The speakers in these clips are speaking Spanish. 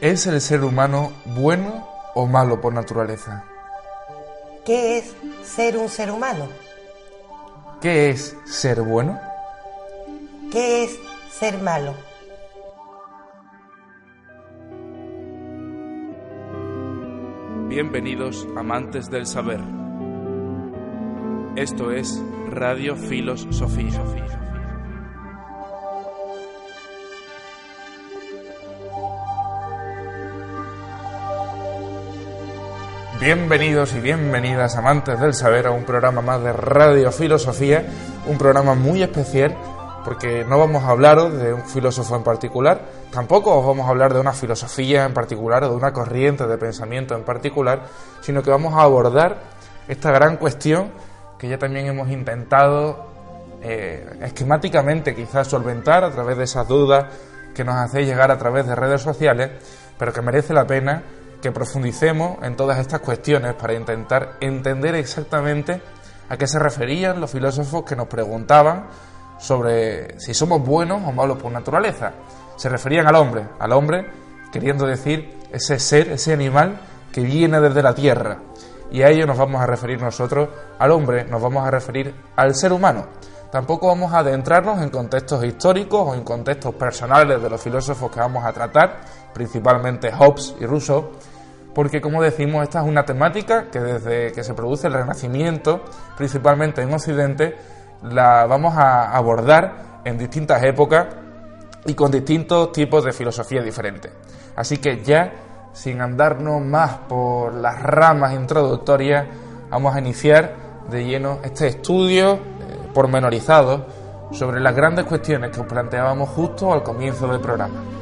¿Es el ser humano bueno o malo por naturaleza? ¿Qué es ser un ser humano? ¿Qué es ser bueno? ¿Qué es ser malo? Bienvenidos amantes del saber. Esto es Radio Filos Bienvenidos y bienvenidas amantes del saber a un programa más de Radio Filosofía, un programa muy especial porque no vamos a hablaros de un filósofo en particular, tampoco os vamos a hablar de una filosofía en particular o de una corriente de pensamiento en particular, sino que vamos a abordar esta gran cuestión que ya también hemos intentado eh, esquemáticamente quizás solventar a través de esas dudas que nos hacéis llegar a través de redes sociales, pero que merece la pena que profundicemos en todas estas cuestiones para intentar entender exactamente a qué se referían los filósofos que nos preguntaban sobre si somos buenos o malos por naturaleza. Se referían al hombre, al hombre queriendo decir ese ser, ese animal que viene desde la tierra. Y a ello nos vamos a referir nosotros, al hombre, nos vamos a referir al ser humano. Tampoco vamos a adentrarnos en contextos históricos o en contextos personales de los filósofos que vamos a tratar, principalmente Hobbes y Rousseau, porque como decimos, esta es una temática que desde que se produce el Renacimiento, principalmente en Occidente, la vamos a abordar en distintas épocas y con distintos tipos de filosofía diferentes. Así que ya, sin andarnos más por las ramas introductorias, vamos a iniciar de lleno este estudio pormenorizado sobre las grandes cuestiones que os planteábamos justo al comienzo del programa.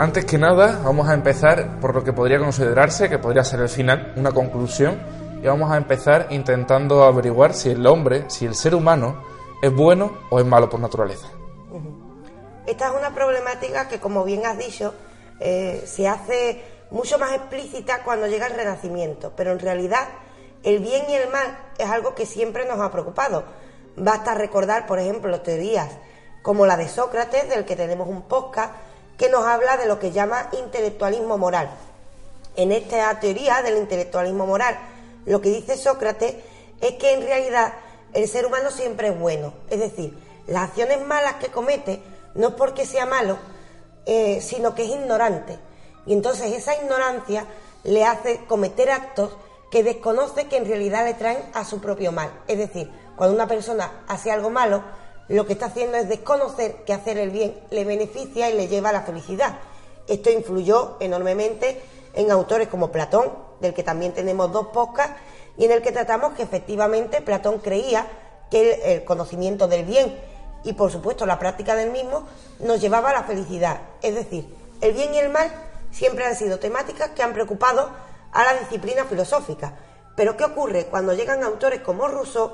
Antes que nada, vamos a empezar por lo que podría considerarse, que podría ser el final, una conclusión, y vamos a empezar intentando averiguar si el hombre, si el ser humano, es bueno o es malo por naturaleza. Esta es una problemática que, como bien has dicho, eh, se hace mucho más explícita cuando llega el Renacimiento, pero en realidad el bien y el mal es algo que siempre nos ha preocupado. Basta recordar, por ejemplo, teorías como la de Sócrates, del que tenemos un podcast, que nos habla de lo que llama intelectualismo moral. En esta teoría del intelectualismo moral, lo que dice Sócrates es que en realidad el ser humano siempre es bueno, es decir, las acciones malas que comete no es porque sea malo, eh, sino que es ignorante. Y entonces esa ignorancia le hace cometer actos que desconoce que en realidad le traen a su propio mal. Es decir, cuando una persona hace algo malo, lo que está haciendo es desconocer que hacer el bien le beneficia y le lleva a la felicidad. Esto influyó enormemente en autores como Platón, del que también tenemos dos podcasts, y en el que tratamos que efectivamente Platón creía que el, el conocimiento del bien y por supuesto la práctica del mismo nos llevaba a la felicidad. Es decir, el bien y el mal siempre han sido temáticas que han preocupado a la disciplina filosófica. Pero ¿qué ocurre? Cuando llegan autores como Rousseau,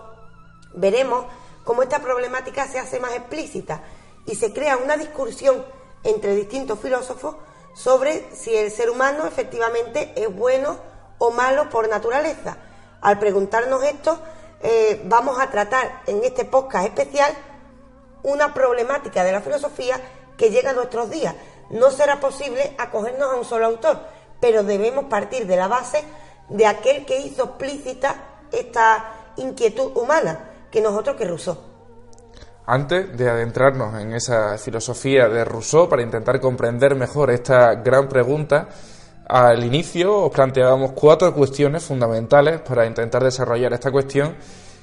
veremos cómo esta problemática se hace más explícita y se crea una discusión entre distintos filósofos sobre si el ser humano efectivamente es bueno o malo por naturaleza. Al preguntarnos esto, eh, vamos a tratar en este podcast especial una problemática de la filosofía que llega a nuestros días. No será posible acogernos a un solo autor, pero debemos partir de la base de aquel que hizo explícita esta inquietud humana, que nosotros que Rousseau. Antes de adentrarnos en esa filosofía de Rousseau para intentar comprender mejor esta gran pregunta, al inicio os planteábamos cuatro cuestiones fundamentales para intentar desarrollar esta cuestión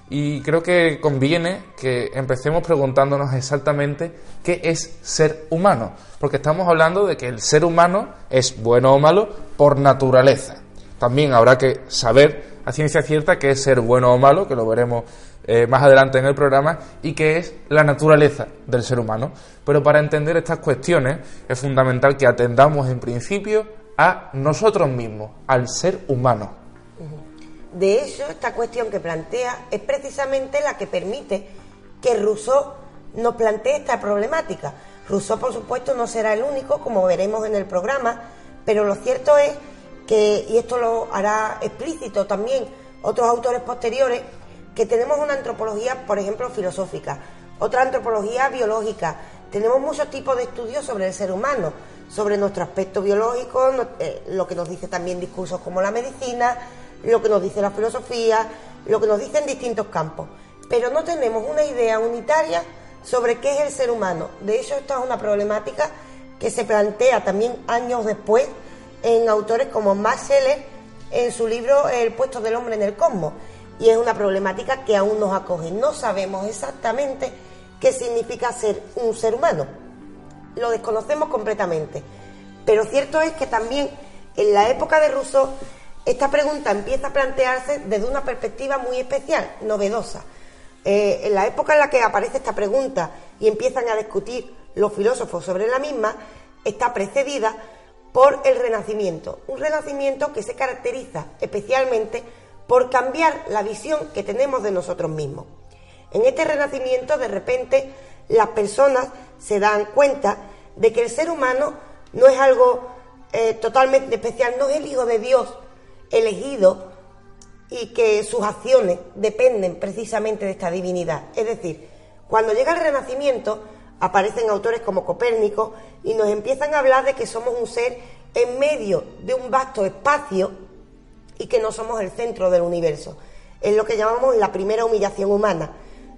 y creo que conviene que empecemos preguntándonos exactamente qué es ser humano, porque estamos hablando de que el ser humano es bueno o malo por naturaleza. También habrá que saber a ciencia cierta qué es ser bueno o malo, que lo veremos eh, más adelante en el programa, y qué es la naturaleza del ser humano. Pero para entender estas cuestiones es fundamental que atendamos en principio a nosotros mismos, al ser humano. De hecho, esta cuestión que plantea es precisamente la que permite que Rousseau nos plantee esta problemática. Rousseau, por supuesto, no será el único, como veremos en el programa, pero lo cierto es que, y esto lo hará explícito también otros autores posteriores, que tenemos una antropología, por ejemplo, filosófica, otra antropología biológica. Tenemos muchos tipos de estudios sobre el ser humano, sobre nuestro aspecto biológico, eh, lo que nos dice también discursos como la medicina, lo que nos dice la filosofía, lo que nos dicen distintos campos. Pero no tenemos una idea unitaria sobre qué es el ser humano. De hecho, esta es una problemática que se plantea también años después en autores como Max en su libro El puesto del hombre en el cosmos. Y es una problemática que aún nos acoge. No sabemos exactamente qué significa ser un ser humano. Lo desconocemos completamente. Pero cierto es que también en la época de Rousseau esta pregunta empieza a plantearse desde una perspectiva muy especial, novedosa. Eh, en la época en la que aparece esta pregunta y empiezan a discutir los filósofos sobre la misma, está precedida por el Renacimiento, un Renacimiento que se caracteriza especialmente por cambiar la visión que tenemos de nosotros mismos. En este Renacimiento, de repente, las personas se dan cuenta de que el ser humano no es algo eh, totalmente especial, no es el Hijo de Dios elegido y que sus acciones dependen precisamente de esta divinidad. Es decir, cuando llega el Renacimiento, aparecen autores como Copérnico y nos empiezan a hablar de que somos un ser en medio de un vasto espacio y que no somos el centro del universo. Es lo que llamamos la primera humillación humana.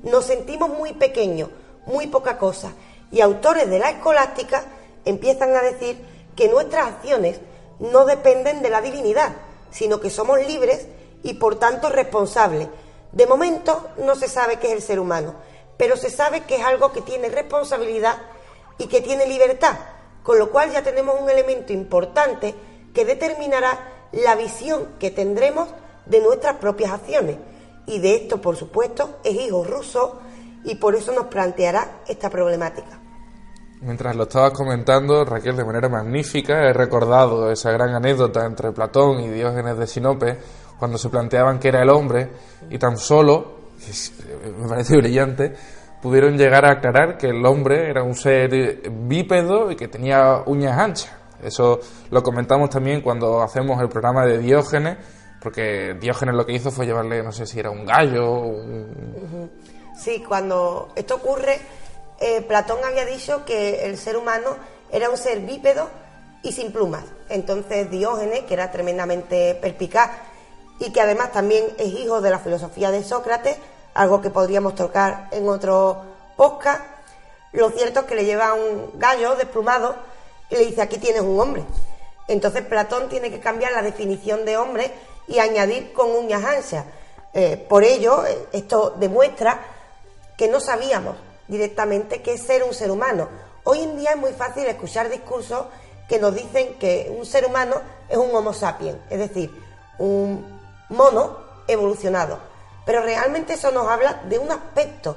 Nos sentimos muy pequeños, muy poca cosa, y autores de la escolástica empiezan a decir que nuestras acciones no dependen de la divinidad, sino que somos libres y por tanto responsables. De momento no se sabe qué es el ser humano, pero se sabe que es algo que tiene responsabilidad y que tiene libertad, con lo cual ya tenemos un elemento importante que determinará la visión que tendremos de nuestras propias acciones. Y de esto, por supuesto, es hijo ruso y por eso nos planteará esta problemática. Mientras lo estabas comentando, Raquel, de manera magnífica, he recordado esa gran anécdota entre Platón y Diógenes de Sinope, cuando se planteaban que era el hombre, y tan solo, me parece brillante, pudieron llegar a aclarar que el hombre era un ser bípedo y que tenía uñas anchas. Eso lo comentamos también cuando hacemos el programa de Diógenes, porque Diógenes lo que hizo fue llevarle, no sé si era un gallo. Sí, cuando esto ocurre eh, Platón había dicho que el ser humano era un ser bípedo y sin plumas. Entonces Diógenes, que era tremendamente perspicaz y que además también es hijo de la filosofía de Sócrates, algo que podríamos tocar en otro podcast, lo cierto es que le lleva un gallo desplumado y le dice aquí tienes un hombre. Entonces Platón tiene que cambiar la definición de hombre y añadir con uñas anchas. Eh, por ello, eh, esto demuestra que no sabíamos directamente qué es ser un ser humano. Hoy en día es muy fácil escuchar discursos que nos dicen que un ser humano es un Homo sapiens, es decir, un mono evolucionado. Pero realmente eso nos habla de un aspecto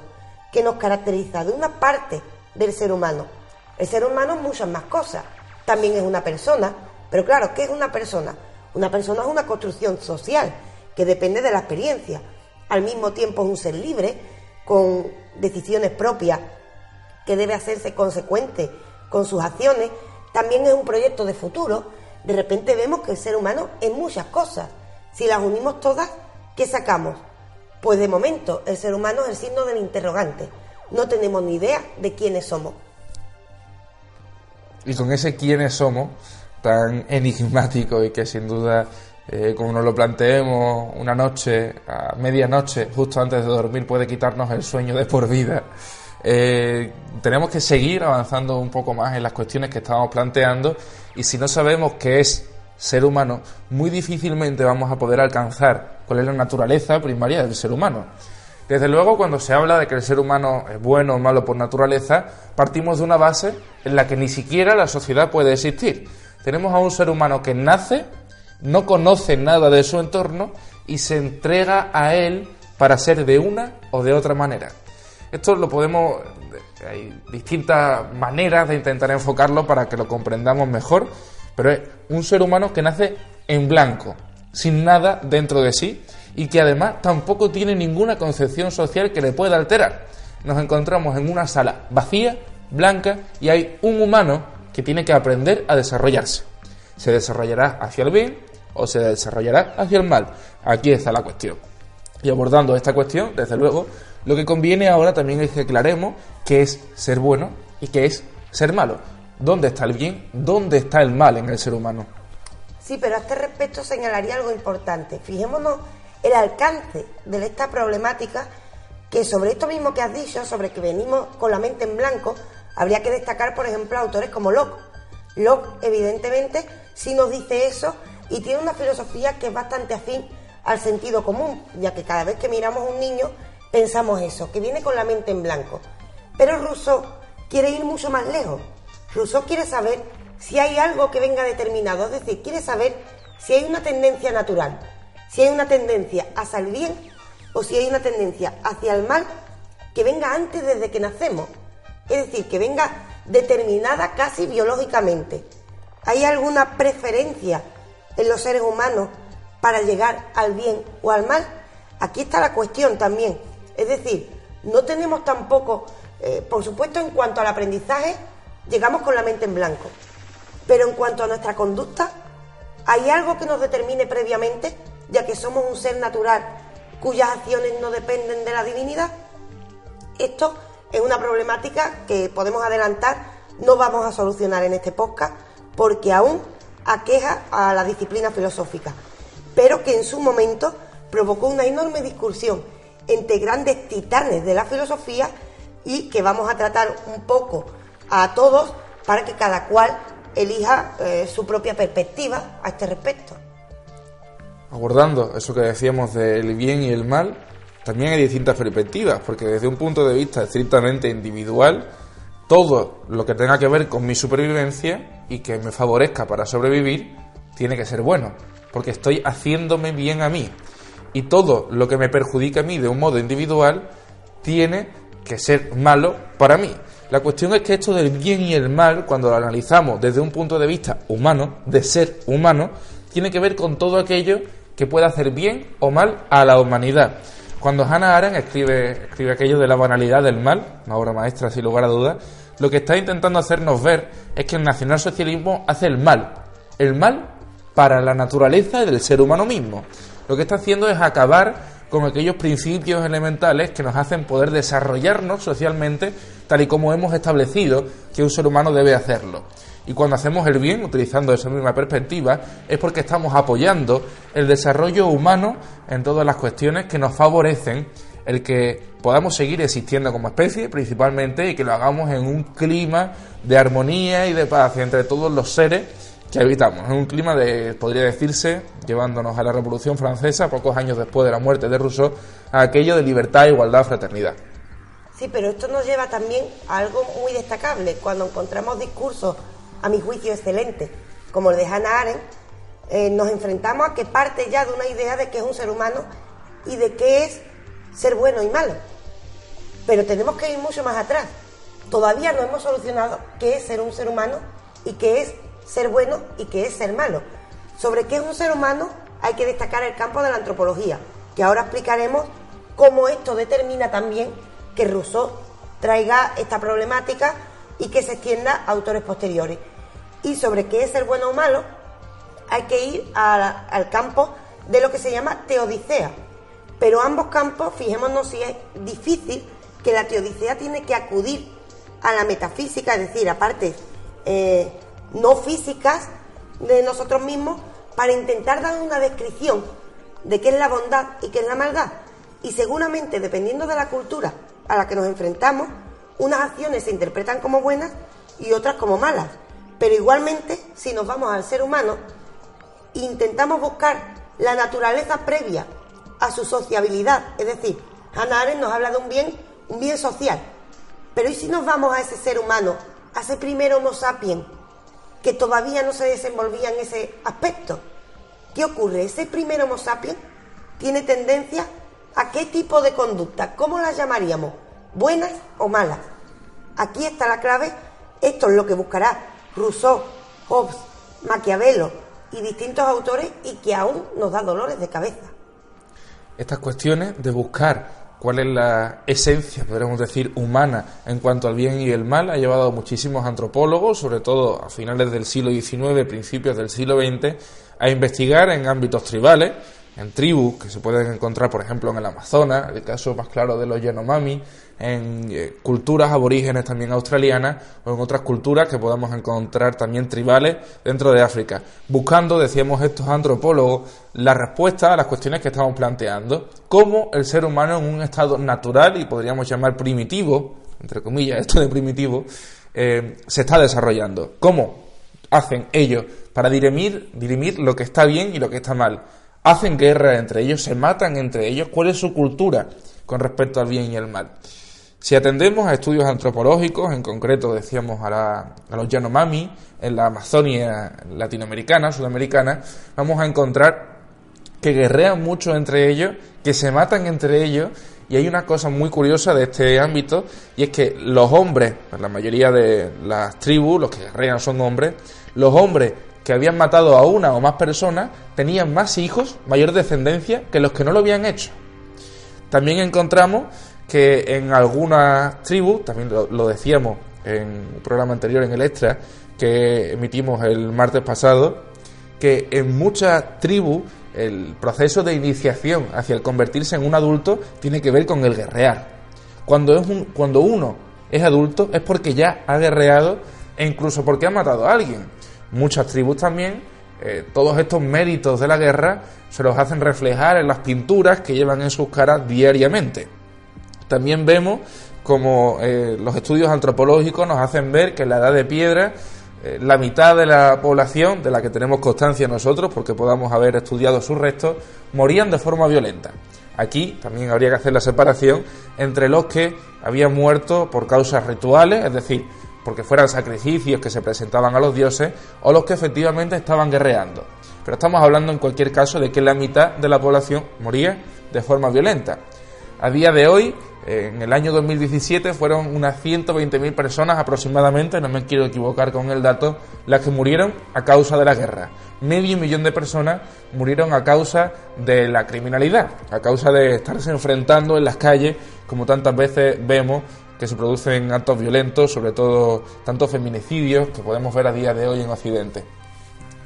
que nos caracteriza, de una parte del ser humano. El ser humano es muchas más cosas. También es una persona. Pero claro, ¿qué es una persona? Una persona es una construcción social que depende de la experiencia. Al mismo tiempo es un ser libre con decisiones propias, que debe hacerse consecuente con sus acciones, también es un proyecto de futuro. De repente vemos que el ser humano es muchas cosas. Si las unimos todas, ¿qué sacamos? Pues de momento el ser humano es el signo del interrogante. No tenemos ni idea de quiénes somos. Y con ese quiénes somos, tan enigmático y que sin duda eh, como nos lo planteemos una noche, a medianoche, justo antes de dormir, puede quitarnos el sueño de por vida. Eh, tenemos que seguir avanzando un poco más en las cuestiones que estamos planteando y si no sabemos qué es ser humano, muy difícilmente vamos a poder alcanzar cuál es la naturaleza primaria del ser humano. Desde luego, cuando se habla de que el ser humano es bueno o malo por naturaleza, partimos de una base en la que ni siquiera la sociedad puede existir. Tenemos a un ser humano que nace no conoce nada de su entorno y se entrega a él para ser de una o de otra manera. Esto lo podemos, hay distintas maneras de intentar enfocarlo para que lo comprendamos mejor, pero es un ser humano que nace en blanco, sin nada dentro de sí y que además tampoco tiene ninguna concepción social que le pueda alterar. Nos encontramos en una sala vacía, blanca, y hay un humano que tiene que aprender a desarrollarse. Se desarrollará hacia el bien o se desarrollará hacia el mal. Aquí está la cuestión. Y abordando esta cuestión, desde luego, Lo que conviene ahora también es que aclaremos qué es ser bueno y qué es ser malo. ¿Dónde está el bien? ¿Dónde está el mal en el ser humano? Sí, pero a este respecto señalaría algo importante. Fijémonos el alcance de esta problemática que sobre esto mismo que has dicho, sobre que venimos con la mente en blanco, habría que destacar, por ejemplo, autores como Locke. Locke, evidentemente, sí nos dice eso y tiene una filosofía que es bastante afín al sentido común, ya que cada vez que miramos a un niño pensamos eso, que viene con la mente en blanco. Pero Rousseau quiere ir mucho más lejos. Rousseau quiere saber si hay algo que venga determinado, es decir, quiere saber si hay una tendencia natural, si hay una tendencia hacia el bien o si hay una tendencia hacia el mal que venga antes desde que nacemos, es decir, que venga determinada casi biológicamente. ¿Hay alguna preferencia en los seres humanos para llegar al bien o al mal? Aquí está la cuestión también. Es decir, no tenemos tampoco, eh, por supuesto, en cuanto al aprendizaje, llegamos con la mente en blanco. Pero en cuanto a nuestra conducta, ¿hay algo que nos determine previamente, ya que somos un ser natural cuyas acciones no dependen de la divinidad? Esto es una problemática que podemos adelantar, no vamos a solucionar en este podcast, porque aún aqueja a la disciplina filosófica, pero que en su momento provocó una enorme discusión entre grandes titanes de la filosofía y que vamos a tratar un poco a todos para que cada cual elija eh, su propia perspectiva a este respecto. Abordando eso que decíamos del bien y el mal, también hay distintas perspectivas, porque desde un punto de vista estrictamente individual, todo lo que tenga que ver con mi supervivencia y que me favorezca para sobrevivir, tiene que ser bueno, porque estoy haciéndome bien a mí. Y todo lo que me perjudica a mí de un modo individual, tiene que ser malo para mí. La cuestión es que esto del bien y el mal, cuando lo analizamos desde un punto de vista humano, de ser humano, tiene que ver con todo aquello que pueda hacer bien o mal a la humanidad. Cuando Hannah Arendt escribe, escribe aquello de la banalidad del mal, una obra maestra sin lugar a dudas, lo que está intentando hacernos ver es que el nacionalsocialismo hace el mal. El mal para la naturaleza del ser humano mismo. Lo que está haciendo es acabar con aquellos principios elementales que nos hacen poder desarrollarnos socialmente tal y como hemos establecido que un ser humano debe hacerlo. Y cuando hacemos el bien, utilizando esa misma perspectiva, es porque estamos apoyando el desarrollo humano en todas las cuestiones que nos favorecen el que podamos seguir existiendo como especie principalmente y que lo hagamos en un clima de armonía y de paz entre todos los seres que habitamos, en un clima de, podría decirse, llevándonos a la Revolución Francesa, pocos años después de la muerte de Rousseau, a aquello de libertad, igualdad, fraternidad. Sí, pero esto nos lleva también a algo muy destacable. Cuando encontramos discursos, a mi juicio, excelentes, como el de Hannah Arendt, eh, nos enfrentamos a que parte ya de una idea de que es un ser humano y de qué es ser bueno y malo. Pero tenemos que ir mucho más atrás. Todavía no hemos solucionado qué es ser un ser humano y qué es ser bueno y qué es ser malo. Sobre qué es un ser humano hay que destacar el campo de la antropología, que ahora explicaremos cómo esto determina también que Rousseau traiga esta problemática y que se extienda a autores posteriores. Y sobre qué es ser bueno o malo hay que ir al campo de lo que se llama teodicea. Pero ambos campos, fijémonos si es difícil que la teodicea tiene que acudir a la metafísica, es decir, a partes eh, no físicas de nosotros mismos, para intentar dar una descripción de qué es la bondad y qué es la maldad. Y seguramente, dependiendo de la cultura a la que nos enfrentamos, unas acciones se interpretan como buenas y otras como malas. Pero igualmente, si nos vamos al ser humano, intentamos buscar la naturaleza previa a su sociabilidad, es decir, Hannah Arendt nos habla de un bien, un bien social. Pero ¿y si nos vamos a ese ser humano, a ese primer Homo sapiens, que todavía no se desenvolvía en ese aspecto? ¿Qué ocurre? Ese primer Homo sapiens tiene tendencia a qué tipo de conducta, ¿cómo las llamaríamos? ¿Buenas o malas? Aquí está la clave, esto es lo que buscará Rousseau, Hobbes, Maquiavelo y distintos autores y que aún nos da dolores de cabeza estas cuestiones de buscar cuál es la esencia, podríamos decir, humana en cuanto al bien y el mal, ha llevado a muchísimos antropólogos, sobre todo a finales del siglo XIX, principios del siglo XX, a investigar en ámbitos tribales, en tribus que se pueden encontrar, por ejemplo, en el Amazonas, el caso más claro de los Yanomami, en eh, culturas aborígenes también australianas o en otras culturas que podamos encontrar también tribales dentro de África, buscando, decíamos estos antropólogos, la respuesta a las cuestiones que estamos planteando, cómo el ser humano en un estado natural y podríamos llamar primitivo, entre comillas, esto de primitivo, eh, se está desarrollando. ¿Cómo hacen ellos para dirimir, dirimir lo que está bien y lo que está mal? Hacen guerra entre ellos, se matan entre ellos, cuál es su cultura con respecto al bien y el mal. Si atendemos a estudios antropológicos, en concreto decíamos a, los Yanomami, en la Amazonia latinoamericana, sudamericana, vamos a encontrar que guerrean mucho entre ellos, que se matan entre ellos, y hay una cosa muy curiosa de este ámbito, y es que los hombres, la mayoría de las tribus, los que guerrean son hombres, los hombres que habían matado a una o más personas tenían más hijos, mayor descendencia, que los que no lo habían hecho. También encontramos que en algunas tribus, también lo, decíamos en un programa anterior, en el extra, que emitimos el martes pasado, que en muchas tribus el proceso de iniciación hacia el convertirse en un adulto tiene que ver con el guerrear. Cuando, es un, cuando uno es adulto es porque ya ha guerreado e incluso porque ha matado a alguien muchas tribus también, eh, todos estos méritos de la guerra se los hacen reflejar en las pinturas que llevan en sus caras diariamente. También vemos como eh, los estudios antropológicos nos hacen ver que en la edad de piedra eh, la mitad de la población, de la que tenemos constancia nosotros, porque podamos haber estudiado sus restos, morían de forma violenta. Aquí también habría que hacer la separación entre los que habían muerto por causas rituales, es decir, porque fueran sacrificios que se presentaban a los dioses, o los que efectivamente estaban guerreando. Pero estamos hablando en cualquier caso de que la mitad de la población moría de forma violenta. A día de hoy, en el año 2017, fueron unas 120.000 personas aproximadamente, no me quiero equivocar con el dato, las que murieron a causa de la guerra. Medio millón de personas murieron a causa de la criminalidad, a causa de estarse enfrentando en las calles, como tantas veces vemos que se producen actos violentos, sobre todo tantos feminicidios que podemos ver a día de hoy en Occidente.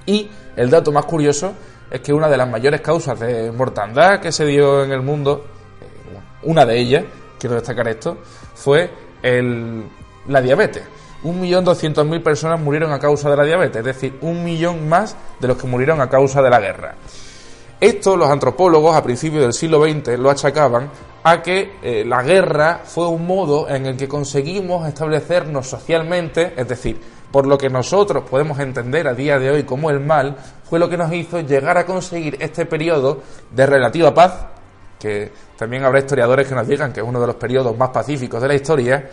Y el dato más curioso es que una de las mayores causas de mortandad que se dio en el mundo, eh, una de ellas, quiero destacar esto, fue el, la diabetes. Un millón doscientos mil personas murieron a causa de la diabetes, es decir, un millón más de los que murieron a causa de la guerra. Esto los antropólogos a principios del siglo XX lo achacaban a que eh, la guerra fue un modo en el que conseguimos establecernos socialmente, es decir, por lo que nosotros podemos entender a día de hoy como el mal, fue lo que nos hizo llegar a conseguir este periodo de relativa paz, que también habrá historiadores que nos digan que es uno de los periodos más pacíficos de la historia,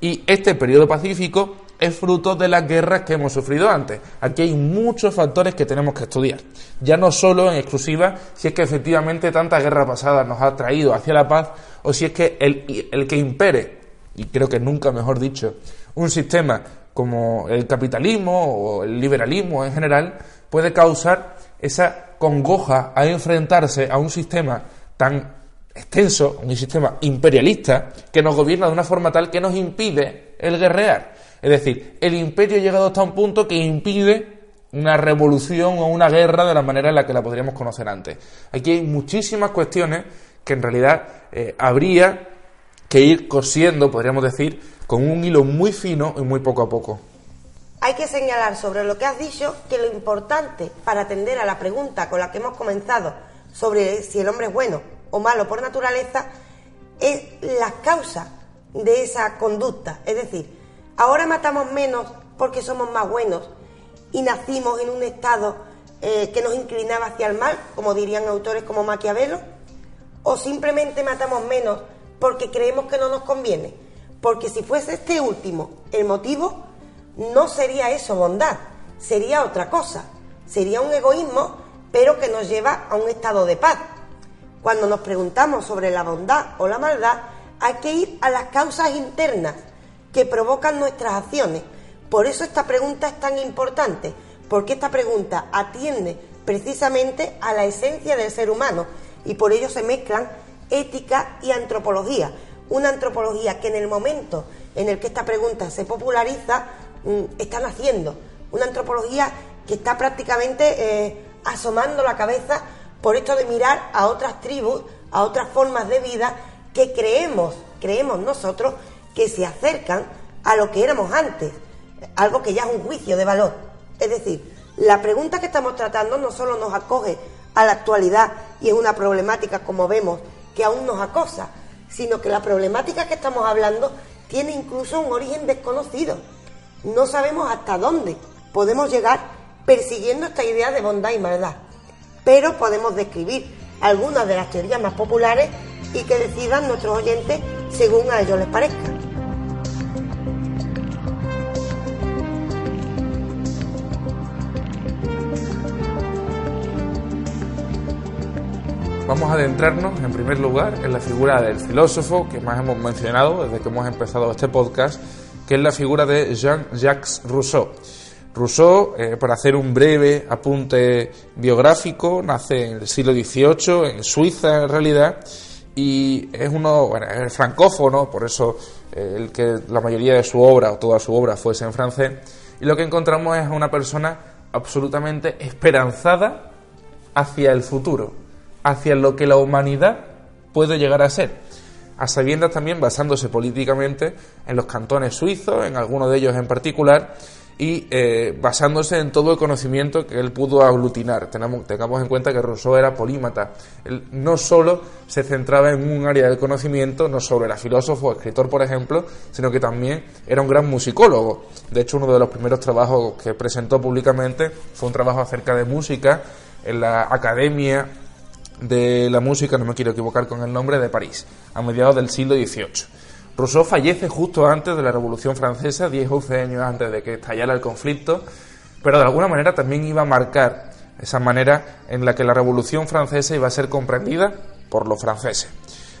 y este periodo pacífico es fruto de las guerras que hemos sufrido antes. Aquí hay muchos factores que tenemos que estudiar. Ya no solo en exclusiva si es que efectivamente tanta guerra pasada nos ha traído hacia la paz o si es que el, el que impere, y creo que nunca mejor dicho, un sistema como el capitalismo o el liberalismo en general puede causar esa congoja a enfrentarse a un sistema tan extenso, un sistema imperialista que nos gobierna de una forma tal que nos impide el guerrear. Es decir, el imperio ha llegado hasta un punto que impide una revolución o una guerra de la manera en la que la podríamos conocer antes. Aquí hay muchísimas cuestiones que en realidad eh, habría que ir cosiendo, podríamos decir, con un hilo muy fino y muy poco a poco. Hay que señalar sobre lo que has dicho que lo importante para atender a la pregunta con la que hemos comenzado sobre si el hombre es bueno o malo por naturaleza es la causa de esa conducta. Es decir, Ahora matamos menos porque somos más buenos y nacimos en un estado eh, que nos inclinaba hacia el mal, como dirían autores como Maquiavelo, o simplemente matamos menos porque creemos que no nos conviene. Porque si fuese este último el motivo, no sería eso bondad, sería otra cosa. Sería un egoísmo, pero que nos lleva a un estado de paz. Cuando nos preguntamos sobre la bondad o la maldad, hay que ir a las causas internas que provocan nuestras acciones. Por eso esta pregunta es tan importante, porque esta pregunta atiende precisamente a la esencia del ser humano y por ello se mezclan ética y antropología. Una antropología que en el momento en el que esta pregunta se populariza mm, está naciendo. Una antropología que está prácticamente eh, asomando la cabeza por esto de mirar a otras tribus, a otras formas de vida que creemos, creemos nosotros, que se acercan a lo que éramos antes, algo que ya es un juicio de valor. Es decir, la pregunta que estamos tratando no solo nos acoge a la actualidad y es una problemática, como vemos, que aún nos acosa, sino que la problemática que estamos hablando tiene incluso un origen desconocido. No sabemos hasta dónde podemos llegar persiguiendo esta idea de bondad y maldad, pero podemos describir algunas de las teorías más populares y que decidan nuestros oyentes según a ellos les parezca. Vamos a adentrarnos en primer lugar en la figura del filósofo que más hemos mencionado desde que hemos empezado este podcast, que es la figura de Jean-Jacques Rousseau. Rousseau, eh, para hacer un breve apunte biográfico, nace en el siglo XVIII, en Suiza en realidad, y es uno, francófono, por eso eh, el que la mayoría de su obra o toda su obra fuese en francés, y lo que encontramos es una persona absolutamente esperanzada hacia el futuro hacia lo que la humanidad puede llegar a ser, a sabiendas también basándose políticamente en los cantones suizos, en algunos de ellos en particular, y eh, basándose en todo el conocimiento que él pudo aglutinar. Tenemos, tengamos en cuenta que Rousseau era polímata. Él no solo se centraba en un área del conocimiento, no solo era filósofo o escritor, por ejemplo, sino que también era un gran musicólogo. De hecho, uno de los primeros trabajos que presentó públicamente fue un trabajo acerca de música en la Academia de la música, no me quiero equivocar con el nombre, de París, a mediados del siglo XVIII. Rousseau fallece justo antes de la Revolución Francesa, 10 o 11 años antes de que estallara el conflicto, pero de alguna manera también iba a marcar esa manera en la que la Revolución Francesa iba a ser comprendida por los franceses.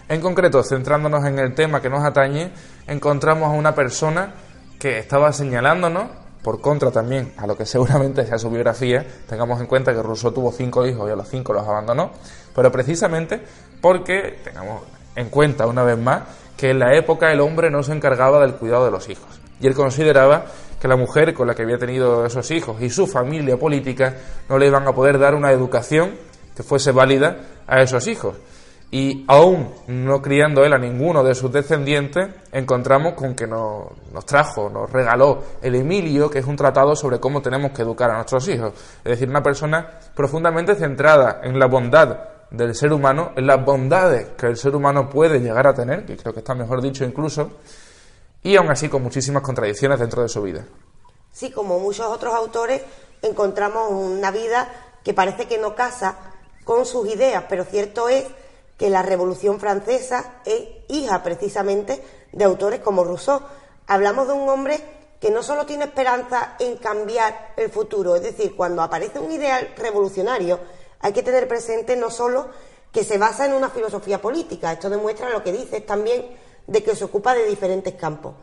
En concreto, centrándonos en el tema que nos atañe, encontramos a una persona que estaba señalándonos por contra también a lo que seguramente sea su biografía, tengamos en cuenta que Rousseau tuvo cinco hijos y a los cinco los abandonó, pero precisamente porque tengamos en cuenta una vez más que en la época el hombre no se encargaba del cuidado de los hijos. Y él consideraba que la mujer con la que había tenido esos hijos y su familia política no le iban a poder dar una educación que fuese válida a esos hijos y aún no criando él a ninguno de sus descendientes, encontramos con que nos, trajo, nos regaló el Emilio, que es un tratado sobre cómo tenemos que educar a nuestros hijos. Es decir, una persona profundamente centrada en la bondad del ser humano, en las bondades que el ser humano puede llegar a tener, que creo que está mejor dicho incluso, y aún así con muchísimas contradicciones dentro de su vida. Sí, como muchos otros autores, encontramos una vida que parece que no casa con sus ideas, pero cierto es que la Revolución Francesa es hija precisamente de autores como Rousseau. Hablamos de un hombre que no solo tiene esperanza en cambiar el futuro, es decir, cuando aparece un ideal revolucionario, hay que tener presente no solo que se basa en una filosofía política, esto demuestra lo que dices también de que se ocupa de diferentes campos,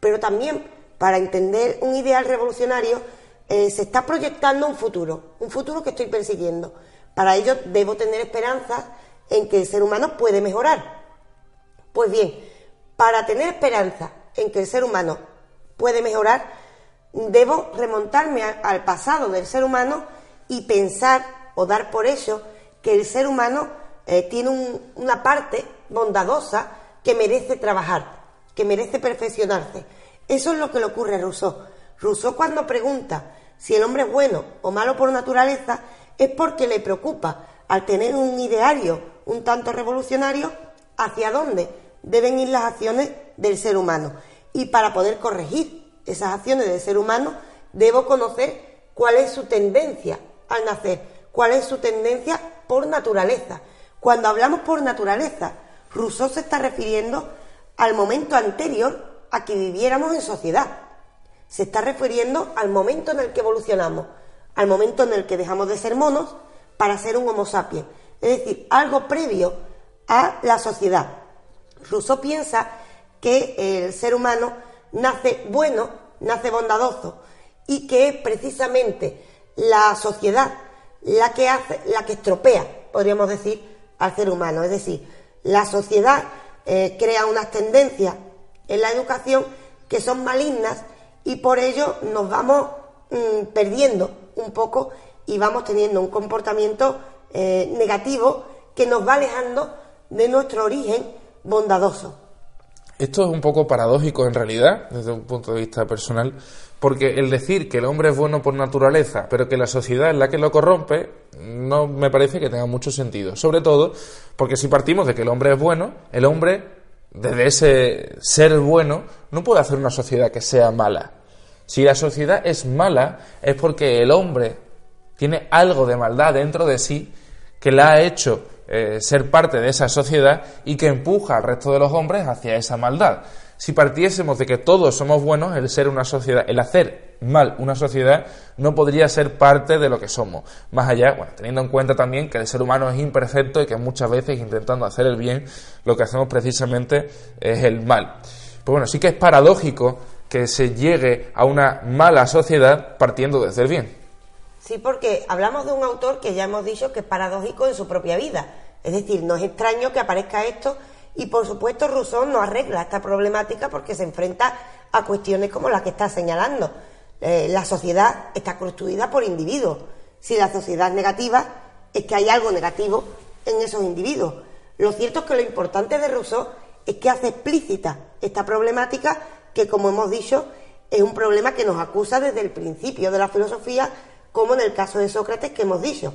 pero también para entender un ideal revolucionario eh, se está proyectando un futuro, un futuro que estoy persiguiendo. Para ello debo tener esperanza en que el ser humano puede mejorar. Pues bien, para tener esperanza en que el ser humano puede mejorar, debo remontarme al pasado del ser humano y pensar o dar por eso que el ser humano eh, tiene una parte bondadosa que merece trabajar, que merece perfeccionarse. Eso es lo que le ocurre a Rousseau. Rousseau cuando pregunta si el hombre es bueno o malo por naturaleza es porque le preocupa al tener un ideario un tanto revolucionario hacia dónde deben ir las acciones del ser humano. Y para poder corregir esas acciones del ser humano, debo conocer cuál es su tendencia al nacer, cuál es su tendencia por naturaleza. Cuando hablamos por naturaleza, Rousseau se está refiriendo al momento anterior a que viviéramos en sociedad. Se está refiriendo al momento en el que evolucionamos, al momento en el que dejamos de ser monos para ser un Homo sapiens es decir, algo previo a la sociedad. Rousseau piensa que el ser humano nace bueno, nace bondadoso y que es precisamente la sociedad la que hace, la que estropea, podríamos decir, al ser humano. Es decir, la sociedad eh, crea unas tendencias en la educación que son malignas y por ello nos vamos mm, perdiendo un poco y vamos teniendo un comportamiento eh, negativo que nos va alejando de nuestro origen bondadoso. Esto es un poco paradójico en realidad, desde un punto de vista personal, porque el decir que el hombre es bueno por naturaleza, pero que la sociedad es la que lo corrompe, no me parece que tenga mucho sentido. Sobre todo porque si partimos de que el hombre es bueno, el hombre, desde ese ser bueno, no puede hacer una sociedad que sea mala. Si la sociedad es mala, es porque el hombre tiene algo de maldad dentro de sí que la ha hecho eh, ser parte de esa sociedad y que empuja al resto de los hombres hacia esa maldad. Si partiésemos de que todos somos buenos, el ser una sociedad, el hacer mal una sociedad, no podría ser parte de lo que somos. Más allá, bueno, teniendo en cuenta también que el ser humano es imperfecto y que muchas veces intentando hacer el bien, lo que hacemos precisamente es el mal. Pues bueno, sí que es paradójico que se llegue a una mala sociedad partiendo desde el bien. Sí, porque hablamos de un autor que ya hemos dicho que es paradójico en su propia vida. Es decir, no es extraño que aparezca esto y por supuesto Rousseau no arregla esta problemática porque se enfrenta a cuestiones como las que está señalando. Eh, la sociedad está construida por individuos. Si la sociedad es negativa, es que hay algo negativo en esos individuos. Lo cierto es que lo importante de Rousseau es que hace explícita esta problemática que, como hemos dicho, es un problema que nos acusa desde el principio de la filosofía como en el caso de Sócrates que hemos dicho.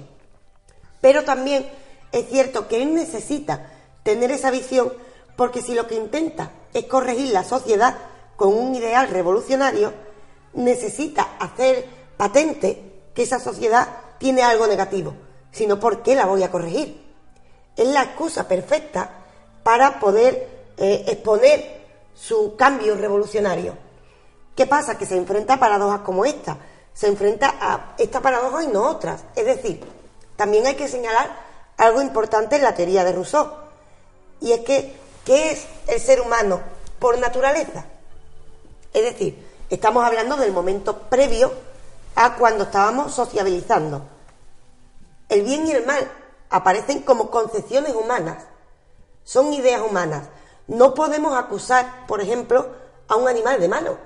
Pero también es cierto que él necesita tener esa visión porque si lo que intenta es corregir la sociedad con un ideal revolucionario, necesita hacer patente que esa sociedad tiene algo negativo, sino por qué la voy a corregir. Es la excusa perfecta para poder eh, exponer su cambio revolucionario. ¿Qué pasa? Que se enfrenta a paradojas como esta se enfrenta a esta paradoja y no otras. Es decir, también hay que señalar algo importante en la teoría de Rousseau, y es que, ¿qué es el ser humano por naturaleza? Es decir, estamos hablando del momento previo a cuando estábamos sociabilizando. El bien y el mal aparecen como concepciones humanas, son ideas humanas. No podemos acusar, por ejemplo, a un animal de malo.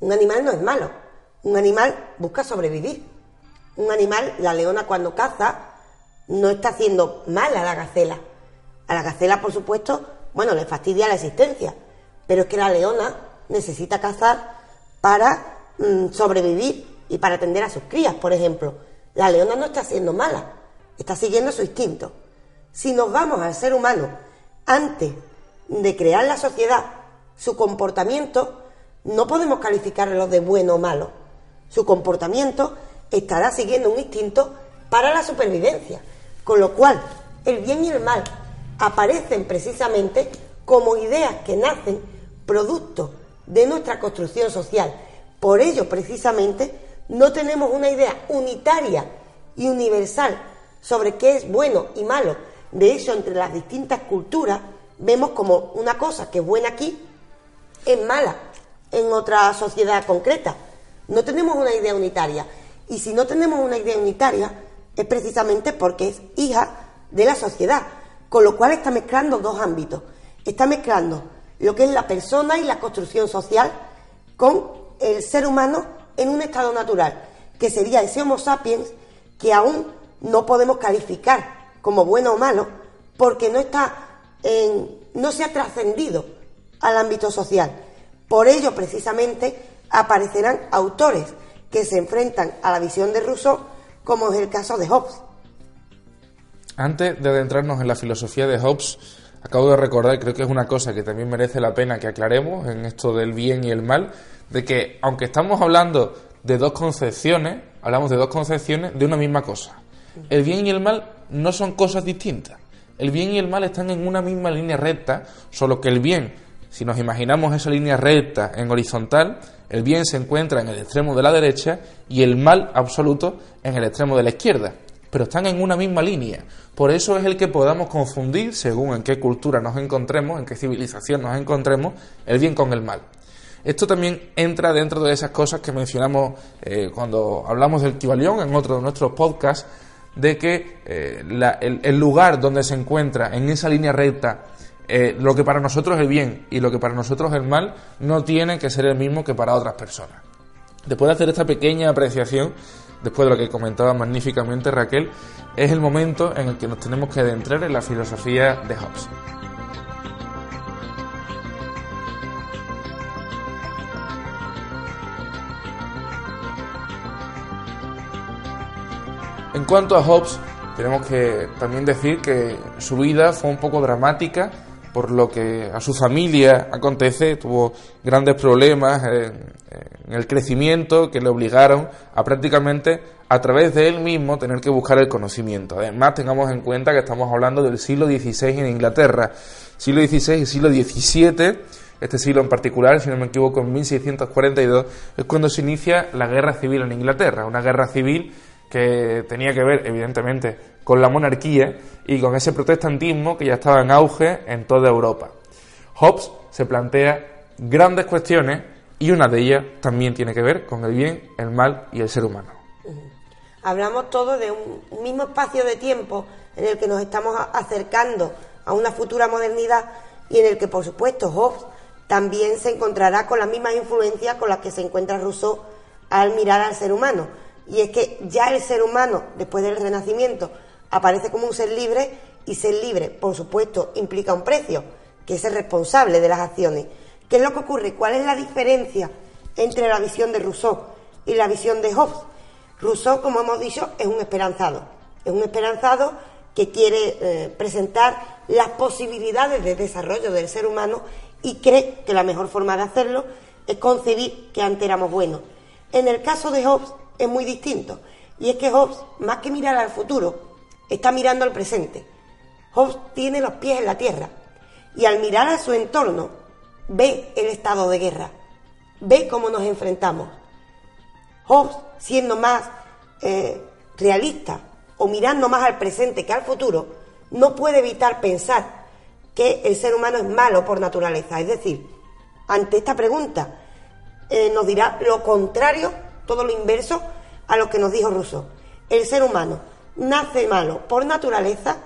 Un animal no es malo un animal busca sobrevivir. Un animal, la leona cuando caza, no está haciendo mal a la gacela. A la gacela, por supuesto, bueno, le fastidia la existencia, pero es que la leona necesita cazar para mm, sobrevivir y para atender a sus crías, por ejemplo. La leona no está siendo mala, está siguiendo su instinto. Si nos vamos al ser humano antes de crear la sociedad, su comportamiento, no podemos calificarlo de bueno o malo su comportamiento estará siguiendo un instinto para la supervivencia, con lo cual el bien y el mal aparecen precisamente como ideas que nacen producto de nuestra construcción social. Por ello, precisamente, no tenemos una idea unitaria y universal sobre qué es bueno y malo. De hecho, entre las distintas culturas vemos como una cosa que es buena aquí es mala en otra sociedad concreta. No tenemos una idea unitaria. Y si no tenemos una idea unitaria, es precisamente porque es hija de la sociedad, con lo cual está mezclando dos ámbitos. Está mezclando lo que es la persona y la construcción social con el ser humano en un estado natural, que sería ese Homo sapiens que aún no podemos calificar como bueno o malo, porque no está en, no se ha trascendido al ámbito social. Por ello, precisamente, aparecerán autores que se enfrentan a la visión de Rousseau, como es el caso de Hobbes. Antes de adentrarnos en la filosofía de Hobbes, acabo de recordar, creo que es una cosa que también merece la pena que aclaremos en esto del bien y el mal, de que aunque estamos hablando de dos concepciones, hablamos de dos concepciones de una misma cosa. El bien y el mal no son cosas distintas. El bien y el mal están en una misma línea recta, solo que el bien, si nos imaginamos esa línea recta en horizontal, el bien se encuentra en el extremo de la derecha y el mal absoluto en el extremo de la izquierda, pero están en una misma línea. Por eso es el que podamos confundir, según en qué cultura nos encontremos, en qué civilización nos encontremos, el bien con el mal. Esto también entra dentro de esas cosas que mencionamos eh, cuando hablamos del Kibalión en otro de nuestros podcasts, de que eh, el lugar donde se encuentra en esa línea recta eh, lo que para nosotros es el bien y lo que para nosotros es el mal no tiene que ser el mismo que para otras personas. Después de hacer esta pequeña apreciación, después de lo que comentaba magníficamente Raquel, es el momento en el que nos tenemos que adentrar en la filosofía de Hobbes. En cuanto a Hobbes, tenemos que también decir que su vida fue un poco dramática por lo que a su familia acontece, tuvo grandes problemas en, el crecimiento que le obligaron a prácticamente a través de él mismo tener que buscar el conocimiento. Además, tengamos en cuenta que estamos hablando del siglo XVI en Inglaterra, siglo XVI y siglo XVII, este siglo en particular, si no me equivoco, en 1642, es cuando se inicia la guerra civil en Inglaterra, una guerra civil que tenía que ver, evidentemente, con la monarquía y con ese protestantismo que ya estaba en auge en toda Europa. Hobbes se plantea grandes cuestiones y una de ellas también tiene que ver con el bien, el mal y el ser humano. Hablamos todos de un mismo espacio de tiempo en el que nos estamos acercando a una futura modernidad y en el que, por supuesto, Hobbes también se encontrará con las mismas influencias con las que se encuentra Rousseau al mirar al ser humano y es que ya el ser humano, después del Renacimiento, aparece como un ser libre y ser libre, por supuesto, implica un precio, que es el responsable de las acciones. ¿Qué es lo que ocurre? ¿Cuál es la diferencia entre la visión de Rousseau y la visión de Hobbes? Rousseau, como hemos dicho, es un esperanzado. Es un esperanzado que quiere eh, presentar las posibilidades de desarrollo del ser humano y cree que la mejor forma de hacerlo es concebir que antes éramos buenos. En el caso de Hobbes, es muy distinto. Y es que Hobbes, más que mirar al futuro, está mirando al presente. Hobbes tiene los pies en la tierra y al mirar a su entorno ve el estado de guerra, ve cómo nos enfrentamos. Hobbes, siendo más eh, realista o mirando más al presente que al futuro, no puede evitar pensar que el ser humano es malo por naturaleza. Es decir, ante esta pregunta eh, nos dirá lo contrario todo lo inverso a lo que nos dijo Rousseau. El ser humano nace malo por naturaleza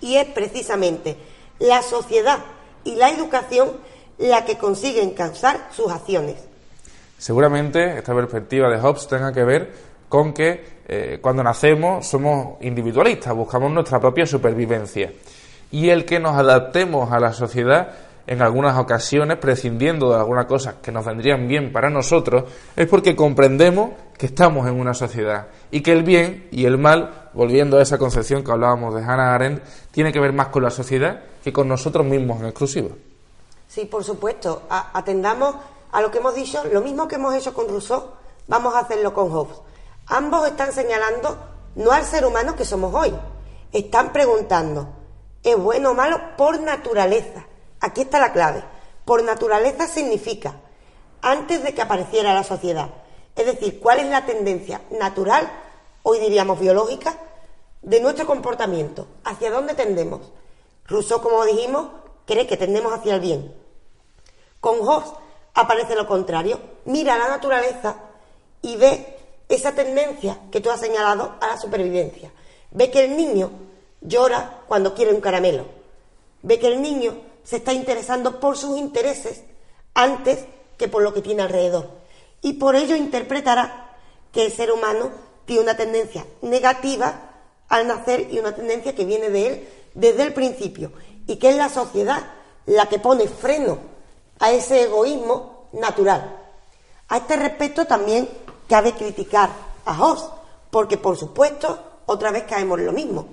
y es precisamente la sociedad y la educación la que consiguen causar sus acciones. Seguramente esta perspectiva de Hobbes tenga que ver con que eh, cuando nacemos somos individualistas, buscamos nuestra propia supervivencia. Y el que nos adaptemos a la sociedad en algunas ocasiones, prescindiendo de algunas cosas que nos vendrían bien para nosotros, es porque comprendemos que estamos en una sociedad y que el bien y el mal, volviendo a esa concepción que hablábamos de Hannah Arendt, tiene que ver más con la sociedad que con nosotros mismos en exclusiva. Sí, por supuesto. atendamos a lo que hemos dicho, lo mismo que hemos hecho con Rousseau, vamos a hacerlo con Hobbes. Ambos están señalando no al ser humano que somos hoy, están preguntando, ¿es bueno o malo por naturaleza? Aquí está la clave. Por naturaleza significa antes de que apareciera la sociedad. Es decir, cuál es la tendencia natural, hoy diríamos biológica, de nuestro comportamiento. ¿Hacia dónde tendemos? Rousseau, como dijimos, cree que tendemos hacia el bien. Con Hobbes aparece lo contrario. Mira la naturaleza y ve esa tendencia que tú has señalado a la supervivencia. Ve que el niño llora cuando quiere un caramelo. Ve que el niño se está interesando por sus intereses antes que por lo que tiene alrededor. Y por ello interpretará que el ser humano tiene una tendencia negativa al nacer y una tendencia que viene de él desde el principio y que es la sociedad la que pone freno a ese egoísmo natural. A este respecto también cabe criticar a Hobbes, porque por supuesto otra vez caemos en lo mismo.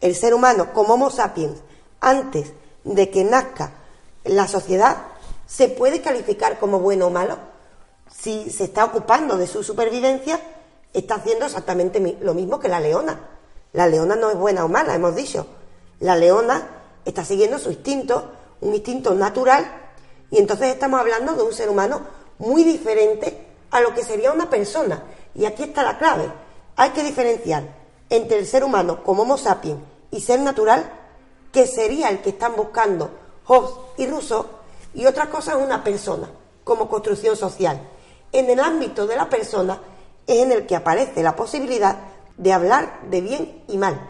El ser humano como Homo sapiens, antes de que nazca la sociedad se puede calificar como bueno o malo. Si se está ocupando de su supervivencia, está haciendo exactamente lo mismo que la leona. La leona no es buena o mala, hemos dicho. La leona está siguiendo su instinto, un instinto natural, y entonces estamos hablando de un ser humano muy diferente a lo que sería una persona. Y aquí está la clave. Hay que diferenciar entre el ser humano como Homo sapiens y ser natural que sería el que están buscando Hobbes y Rousseau, y otra cosa es una persona, como construcción social. En el ámbito de la persona es en el que aparece la posibilidad de hablar de bien y mal.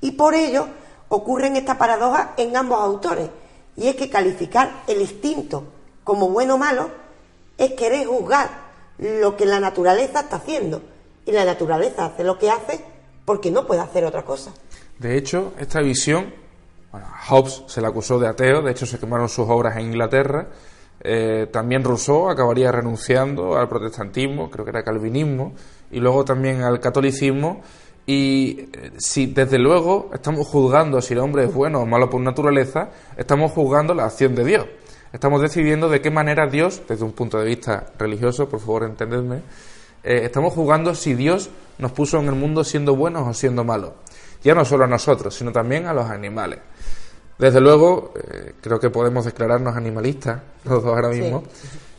Y por ello ocurren esta paradoja en ambos autores, y es que calificar el instinto como bueno o malo es querer juzgar lo que la naturaleza está haciendo. y la naturaleza hace lo que hace porque no puede hacer otra cosa. De hecho, esta visión, bueno, Hobbes se le acusó de ateo, de hecho se quemaron sus obras en Inglaterra, eh, también Rousseau acabaría renunciando al protestantismo, creo que era calvinismo, y luego también al catolicismo. Y eh, si desde luego estamos juzgando si el hombre es bueno o malo por naturaleza, estamos juzgando la acción de Dios. Estamos decidiendo de qué manera Dios, desde un punto de vista religioso, por favor entendedme, eh, estamos juzgando si Dios nos puso en el mundo siendo buenos o siendo malos. Ya no solo a nosotros, sino también a los animales. Desde luego, eh, creo que podemos declararnos animalistas, los dos ahora mismo.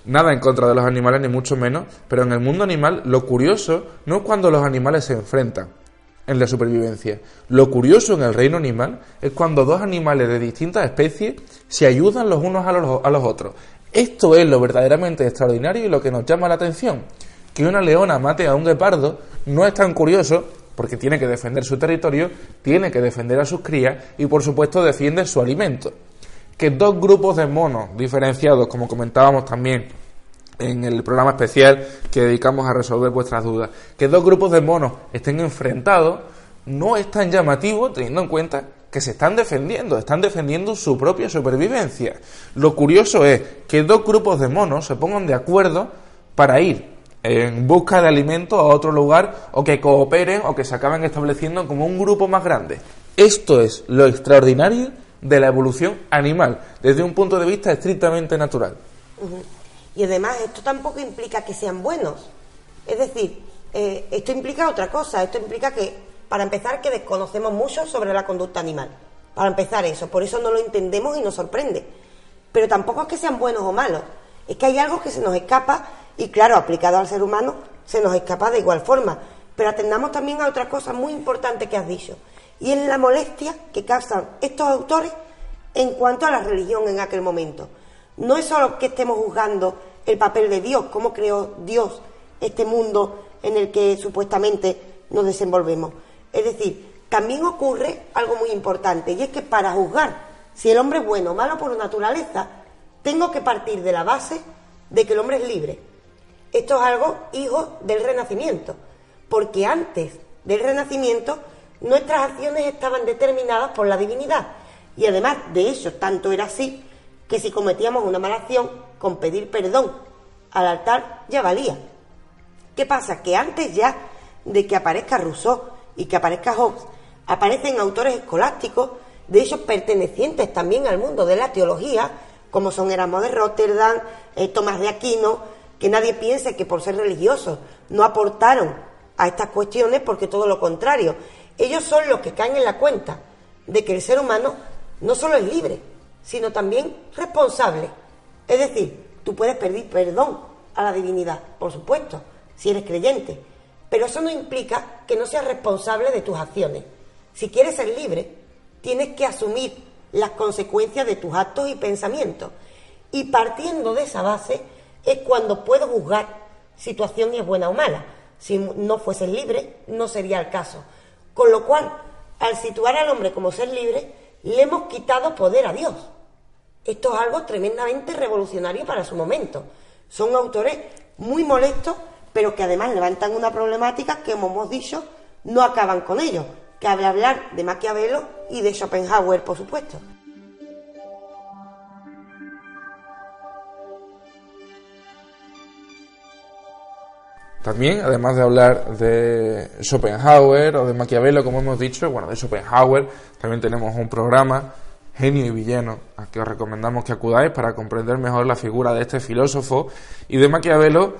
Nada en contra de los animales, ni mucho menos, pero en el mundo animal lo curioso no es cuando los animales se enfrentan en la supervivencia. Lo curioso en el reino animal es cuando dos animales de distintas especies se ayudan los unos a los, a los otros. Esto es lo verdaderamente extraordinario y lo que nos llama la atención. Que una leona mate a un guepardo no es tan curioso porque tiene que defender su territorio, tiene que defender a sus crías y por supuesto defiende su alimento. Que dos grupos de monos diferenciados, como comentábamos también en el programa especial que dedicamos a resolver vuestras dudas, que dos grupos de monos estén enfrentados no es tan llamativo teniendo en cuenta que se están defendiendo, están defendiendo su propia supervivencia. Lo curioso es que dos grupos de monos se pongan de acuerdo para ir en busca de alimento a otro lugar o que cooperen o que se acaben estableciendo como un grupo más grande. Esto es lo extraordinario de la evolución animal, desde un punto de vista estrictamente natural. Y además esto tampoco implica que sean buenos. Es decir, eh, esto implica otra cosa. Esto implica que, para empezar, que desconocemos mucho sobre la conducta animal. Para empezar eso. Por eso no lo entendemos y nos sorprende. Pero tampoco es que sean buenos o malos. Es que hay algo que se nos escapa y, claro, aplicado al ser humano, se nos escapa de igual forma. Pero atendamos también a otra cosa muy importante que has dicho. Y es la molestia que causan estos autores en cuanto a la religión en aquel momento no es solo que estemos juzgando el papel de Dios, cómo creó Dios este mundo en el que supuestamente nos desenvolvemos. Es decir, también ocurre algo muy importante, y es que para juzgar si el hombre es bueno o malo por naturaleza, tengo que partir de la base de que el hombre es libre. Esto es algo hijo del renacimiento, porque antes del renacimiento nuestras acciones estaban determinadas por la divinidad, y además de eso, tanto era así que si cometíamos una mala acción, con pedir perdón al altar ya valía. ¿Qué pasa? Que antes ya de que aparezca Rousseau y que aparezca Hobbes, aparecen autores escolásticos, de ellos pertenecientes también al mundo de la teología, como son Erasmo de Rotterdam, eh, Tomás de Aquino, que nadie piense que por ser religiosos no aportaron a estas cuestiones, porque todo lo contrario. Ellos son los que caen en la cuenta de que el ser humano no solo es libre, sino también responsable. Es decir, tú puedes pedir perdón a la divinidad, por supuesto, si eres creyente, pero eso no implica que no seas responsable de tus acciones. Si quieres ser libre, tienes que asumir las consecuencias de tus actos y pensamientos. Y partiendo de esa base es cuando puedo juzgar si tu acción es buena o mala. Si no fueses libre, no sería el caso. Con lo cual, al situar al hombre como ser libre, le hemos quitado poder a Dios. Esto es algo tremendamente revolucionario para su momento. Son autores muy molestos, pero que además levantan una problemática que, como hemos dicho, no acaban con ello, que habla hablar de Maquiavelo y de Schopenhauer, por supuesto. También, además de hablar de Schopenhauer o de Maquiavelo, como hemos dicho, bueno, de Schopenhauer, también tenemos un programa, Genio y Villano, a que os recomendamos que acudáis para comprender mejor la figura de este filósofo. Y de Maquiavelo,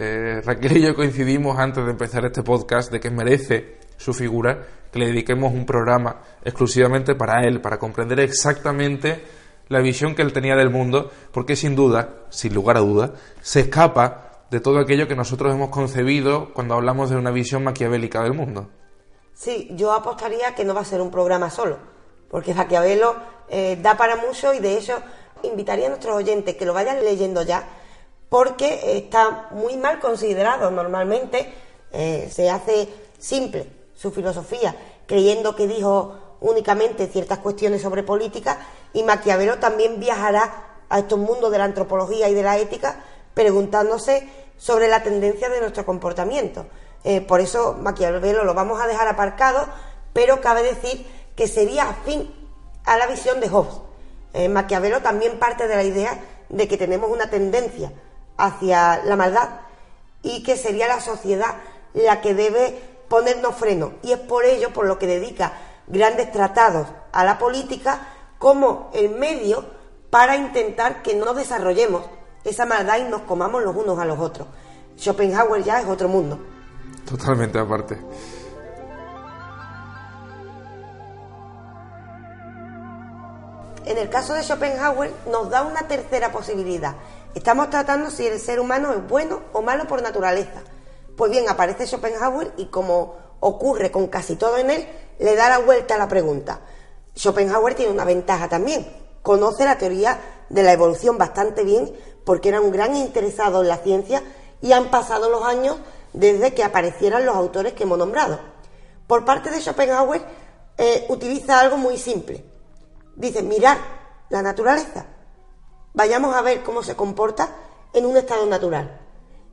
eh, Raquel y yo coincidimos antes de empezar este podcast de que merece su figura que le dediquemos un programa exclusivamente para él, para comprender exactamente la visión que él tenía del mundo, porque sin duda, sin lugar a duda, se escapa de todo aquello que nosotros hemos concebido cuando hablamos de una visión maquiavélica del mundo. Sí, yo apostaría que no va a ser un programa solo, porque Maquiavelo eh, da para mucho y de hecho invitaría a nuestros oyentes que lo vayan leyendo ya, porque está muy mal considerado normalmente, eh, se hace simple su filosofía, creyendo que dijo únicamente ciertas cuestiones sobre política y Maquiavelo también viajará a estos mundos de la antropología y de la ética preguntándose sobre la tendencia de nuestro comportamiento. eh, por eso Maquiavelo lo vamos a dejar aparcado, pero cabe decir que sería afín a la visión de Hobbes. Eh, Maquiavelo también parte de la idea de que tenemos una tendencia hacia la maldad y que sería la sociedad la que debe ponernos freno. Y es por ello por lo que dedica grandes tratados a la política como el medio para intentar que no desarrollemos esa maldad y nos comamos los unos a los otros. Schopenhauer ya es otro mundo. Totalmente aparte. En el caso de Schopenhauer nos da una tercera posibilidad. Estamos tratando si el ser humano es bueno o malo por naturaleza. Pues bien, aparece Schopenhauer y como ocurre con casi todo en él, le da la vuelta a la pregunta. Schopenhauer tiene una ventaja también. Conoce la teoría de la evolución bastante bien porque era un gran interesado en la ciencia y han pasado los años desde que aparecieran los autores que hemos nombrado. Por parte de Schopenhauer eh, utiliza algo muy simple. Dice, mirar la naturaleza. Vayamos a ver cómo se comporta en un estado natural.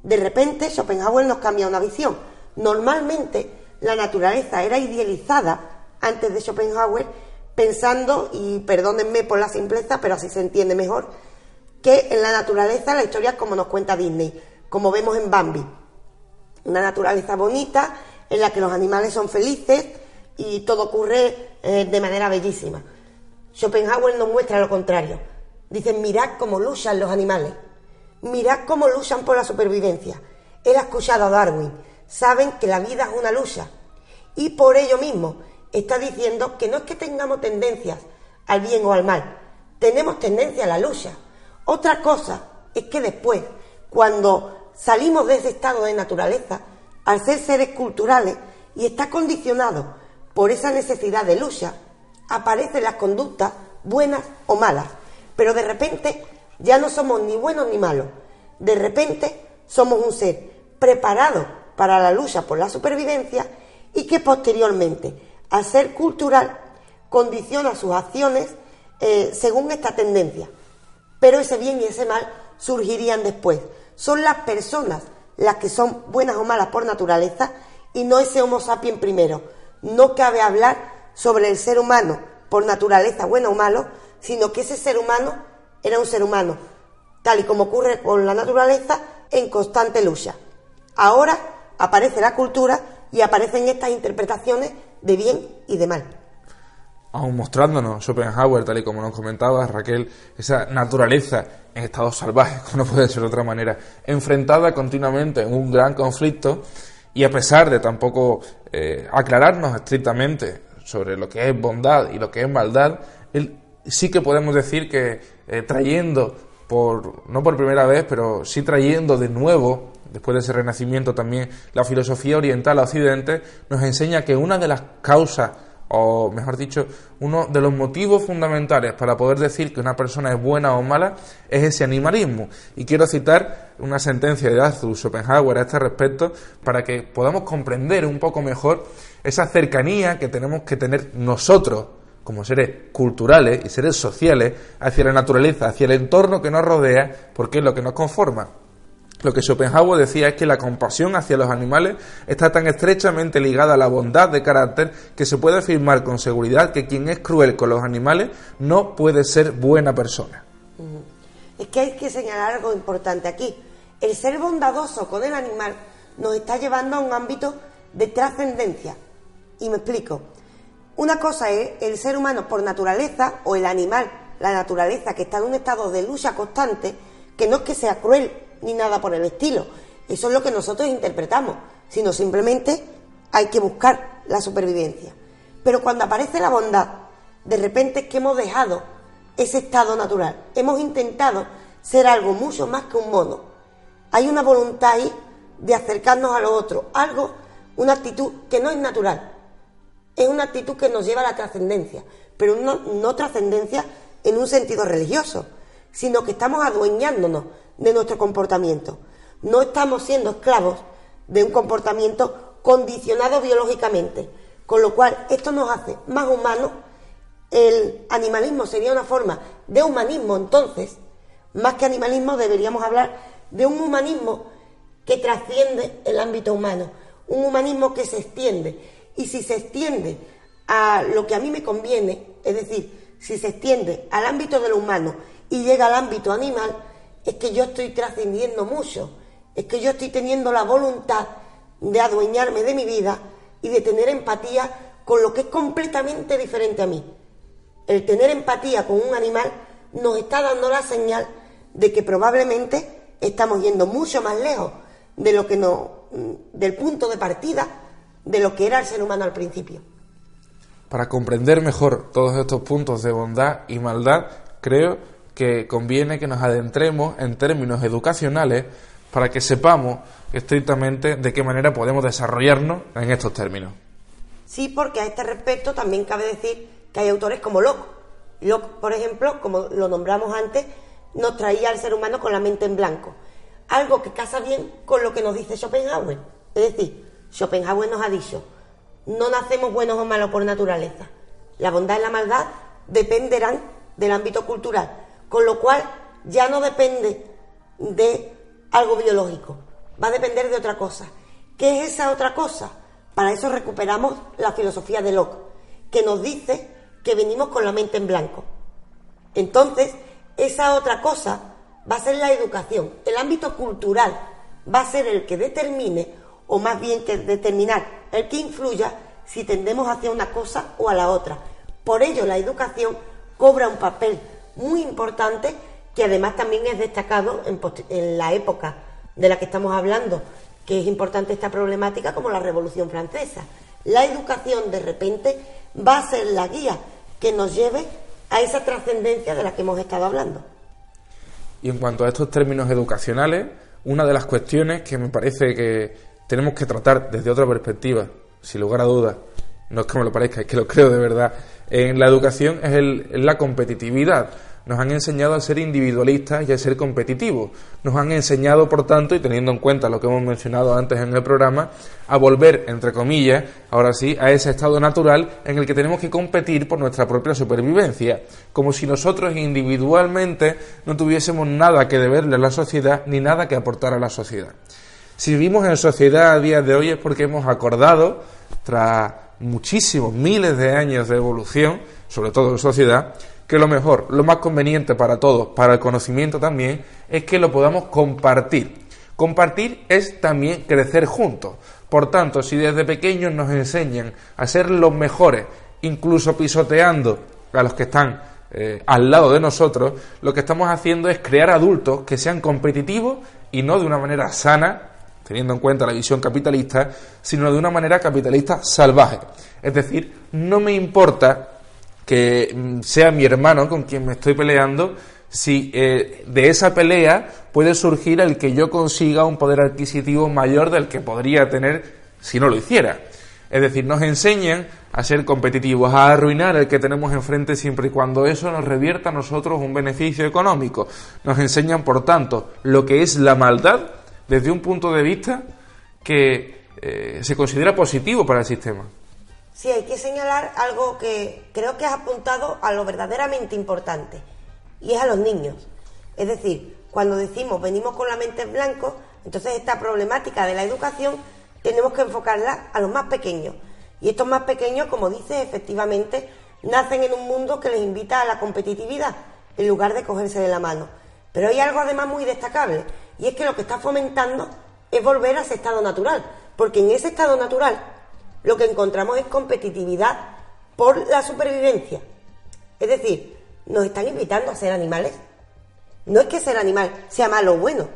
De repente Schopenhauer nos cambia una visión. Normalmente la naturaleza era idealizada antes de Schopenhauer pensando, y perdónenme por la simpleza, pero así se entiende mejor, que en la naturaleza la historia es como nos cuenta Disney, como vemos en Bambi. Una naturaleza bonita en la que los animales son felices y todo ocurre eh, de manera bellísima. Schopenhauer nos muestra lo contrario. Dicen, mirad cómo luchan los animales. Mirad cómo luchan por la supervivencia. Él ha escuchado a Darwin. Saben que la vida es una lucha. Y por ello mismo está diciendo que no es que tengamos tendencias al bien o al mal. Tenemos tendencia a la lucha. Otra cosa es que después, cuando salimos de ese estado de naturaleza, al ser seres culturales y está condicionado por esa necesidad de lucha, aparecen las conductas buenas o malas, pero de repente ya no somos ni buenos ni malos. De repente somos un ser preparado para la lucha por la supervivencia y que posteriormente, al ser cultural, condiciona sus acciones eh, según esta tendencia. Pero ese bien y ese mal surgirían después. Son las personas las que son buenas o malas por naturaleza y no ese Homo sapiens primero. No cabe hablar sobre el ser humano por naturaleza, bueno o malo, sino que ese ser humano era un ser humano, tal y como ocurre con la naturaleza, en constante lucha. Ahora aparece la cultura y aparecen estas interpretaciones de bien y de mal. Aún mostrándonos Schopenhauer, tal y como nos comentaba Raquel, esa naturaleza en estado salvaje, como no puede ser de otra manera, enfrentada continuamente en un gran conflicto, y a pesar de tampoco eh, aclararnos estrictamente sobre lo que es bondad y lo que es maldad, él sí que podemos decir que eh, trayendo, por, no por primera vez, pero sí trayendo de nuevo, después de ese renacimiento también, la filosofía oriental a Occidente, nos enseña que una de las causas, o mejor dicho, uno de los motivos fundamentales para poder decir que una persona es buena o mala es ese animalismo. Y quiero citar una sentencia de Arthur Schopenhauer a este respecto para que podamos comprender un poco mejor esa cercanía que tenemos que tener nosotros como seres culturales y seres sociales hacia la naturaleza, hacia el entorno que nos rodea, porque es lo que nos conforma. Lo que Schopenhauer decía es que la compasión hacia los animales está tan estrechamente ligada a la bondad de carácter que se puede afirmar con seguridad que quien es cruel con los animales no puede ser buena persona. Es que hay que señalar algo importante aquí. El ser bondadoso con el animal nos está llevando a un ámbito de trascendencia, y me explico. Una cosa es el ser humano por naturaleza o el animal, la naturaleza que está en un estado de lucha constante, que no es que sea cruel ni nada por el estilo. Eso es lo que nosotros interpretamos, sino simplemente hay que buscar la supervivencia. Pero cuando aparece la bondad, de repente es que hemos dejado ese estado natural. Hemos intentado ser algo mucho más que un mono. Hay una voluntad ahí de acercarnos a lo otro, algo, una actitud que no es natural es una actitud que nos lleva a la trascendencia, pero no, trascendencia en un sentido religioso, sino que estamos adueñándonos de nuestro comportamiento. No estamos siendo esclavos de un comportamiento condicionado biológicamente, con lo cual esto nos hace más humanos. El animalismo sería una forma de humanismo entonces, más que animalismo deberíamos hablar de un humanismo que trasciende el ámbito humano, un humanismo que se extiende. Y si se extiende a lo que a mí me conviene, es decir, si se extiende al ámbito de lo humano y llega al ámbito animal, es que yo estoy trascendiendo mucho, es que yo estoy teniendo la voluntad de adueñarme de mi vida y de tener empatía con lo que es completamente diferente a mí. El tener empatía con un animal nos está dando la señal de que probablemente estamos yendo mucho más lejos de lo que no, del punto de partida de lo que era el ser humano al principio. Para comprender mejor todos estos puntos de bondad y maldad, creo que conviene que nos adentremos en términos educacionales para que sepamos estrictamente de qué manera podemos desarrollarnos en estos términos. Sí, porque a este respecto también cabe decir que hay autores como Locke. Locke, por ejemplo, como lo nombramos antes, nos traía al ser humano con la mente en blanco. Algo que casa bien con lo que nos dice Schopenhauer. Es decir, Schopenhauer nos ha dicho, no nacemos buenos o malos por naturaleza. La bondad y la maldad dependerán del ámbito cultural, con lo cual ya no depende de algo biológico, va a depender de otra cosa. ¿Qué es esa otra cosa? Para eso recuperamos la filosofía de Locke, que nos dice que venimos con la mente en blanco. Entonces, esa otra cosa va a ser la educación. El ámbito cultural va a ser el que determine, o más bien que determinar, el que influya si tendemos hacia una cosa o a la otra. Por ello, la educación cobra un papel muy importante que además también es destacado en, la época de la que estamos hablando, que es importante esta problemática como la Revolución Francesa. La educación de repente va a ser la guía que nos lleve a esa trascendencia de la que hemos estado hablando. Y en cuanto a estos términos educacionales, una de las cuestiones que me parece que tenemos que tratar desde otra perspectiva, sin lugar a dudas, no es que me lo parezca, es que lo creo de verdad, en la educación es, el, la competitividad nos han enseñado a ser individualistas y a ser competitivos. Nos han enseñado, por tanto, y teniendo en cuenta lo que hemos mencionado antes en el programa, a volver, entre comillas, ahora sí, a ese estado natural en el que tenemos que competir por nuestra propia supervivencia, como si nosotros individualmente no tuviésemos nada que deberle a la sociedad ni nada que aportar a la sociedad. Si vivimos en sociedad a día de hoy es porque hemos acordado, tras muchísimos miles de años de evolución, sobre todo en sociedad, que lo mejor, lo más conveniente para todos, para el conocimiento también, es que lo podamos compartir. Compartir es también crecer juntos. Por tanto, si desde pequeños nos enseñan a ser los mejores, incluso pisoteando a los que están eh, al lado de nosotros, lo que estamos haciendo es crear adultos que sean competitivos y no de una manera sana, teniendo en cuenta la visión capitalista, sino de una manera capitalista salvaje. Es decir, no me importa que mm, sea mi hermano con quien me estoy peleando, si eh, de esa pelea puede surgir el que yo consiga un poder adquisitivo mayor del que podría tener si no lo hiciera. Es decir, nos enseñan a ser competitivos, a arruinar el que tenemos enfrente siempre y cuando eso nos revierta a nosotros un beneficio económico. Nos enseñan, por tanto, lo que es la maldad desde un punto de vista que eh, se considera positivo para el sistema. Sí, hay que señalar algo que creo que has apuntado a lo verdaderamente importante, y es a los niños. Es decir, cuando decimos venimos con la mente en blanco, entonces esta problemática de la educación tenemos que enfocarla a los más pequeños. Y estos más pequeños, como dices, efectivamente, nacen en un mundo que les invita a la competitividad, en lugar de cogerse de la mano. Pero hay algo además muy destacable, y es que lo que está fomentando es volver a ese estado natural, porque en ese estado natural lo que encontramos es competitividad por la supervivencia. Es decir, nos están invitando a ser animales. No es que ser animal sea malo o bueno,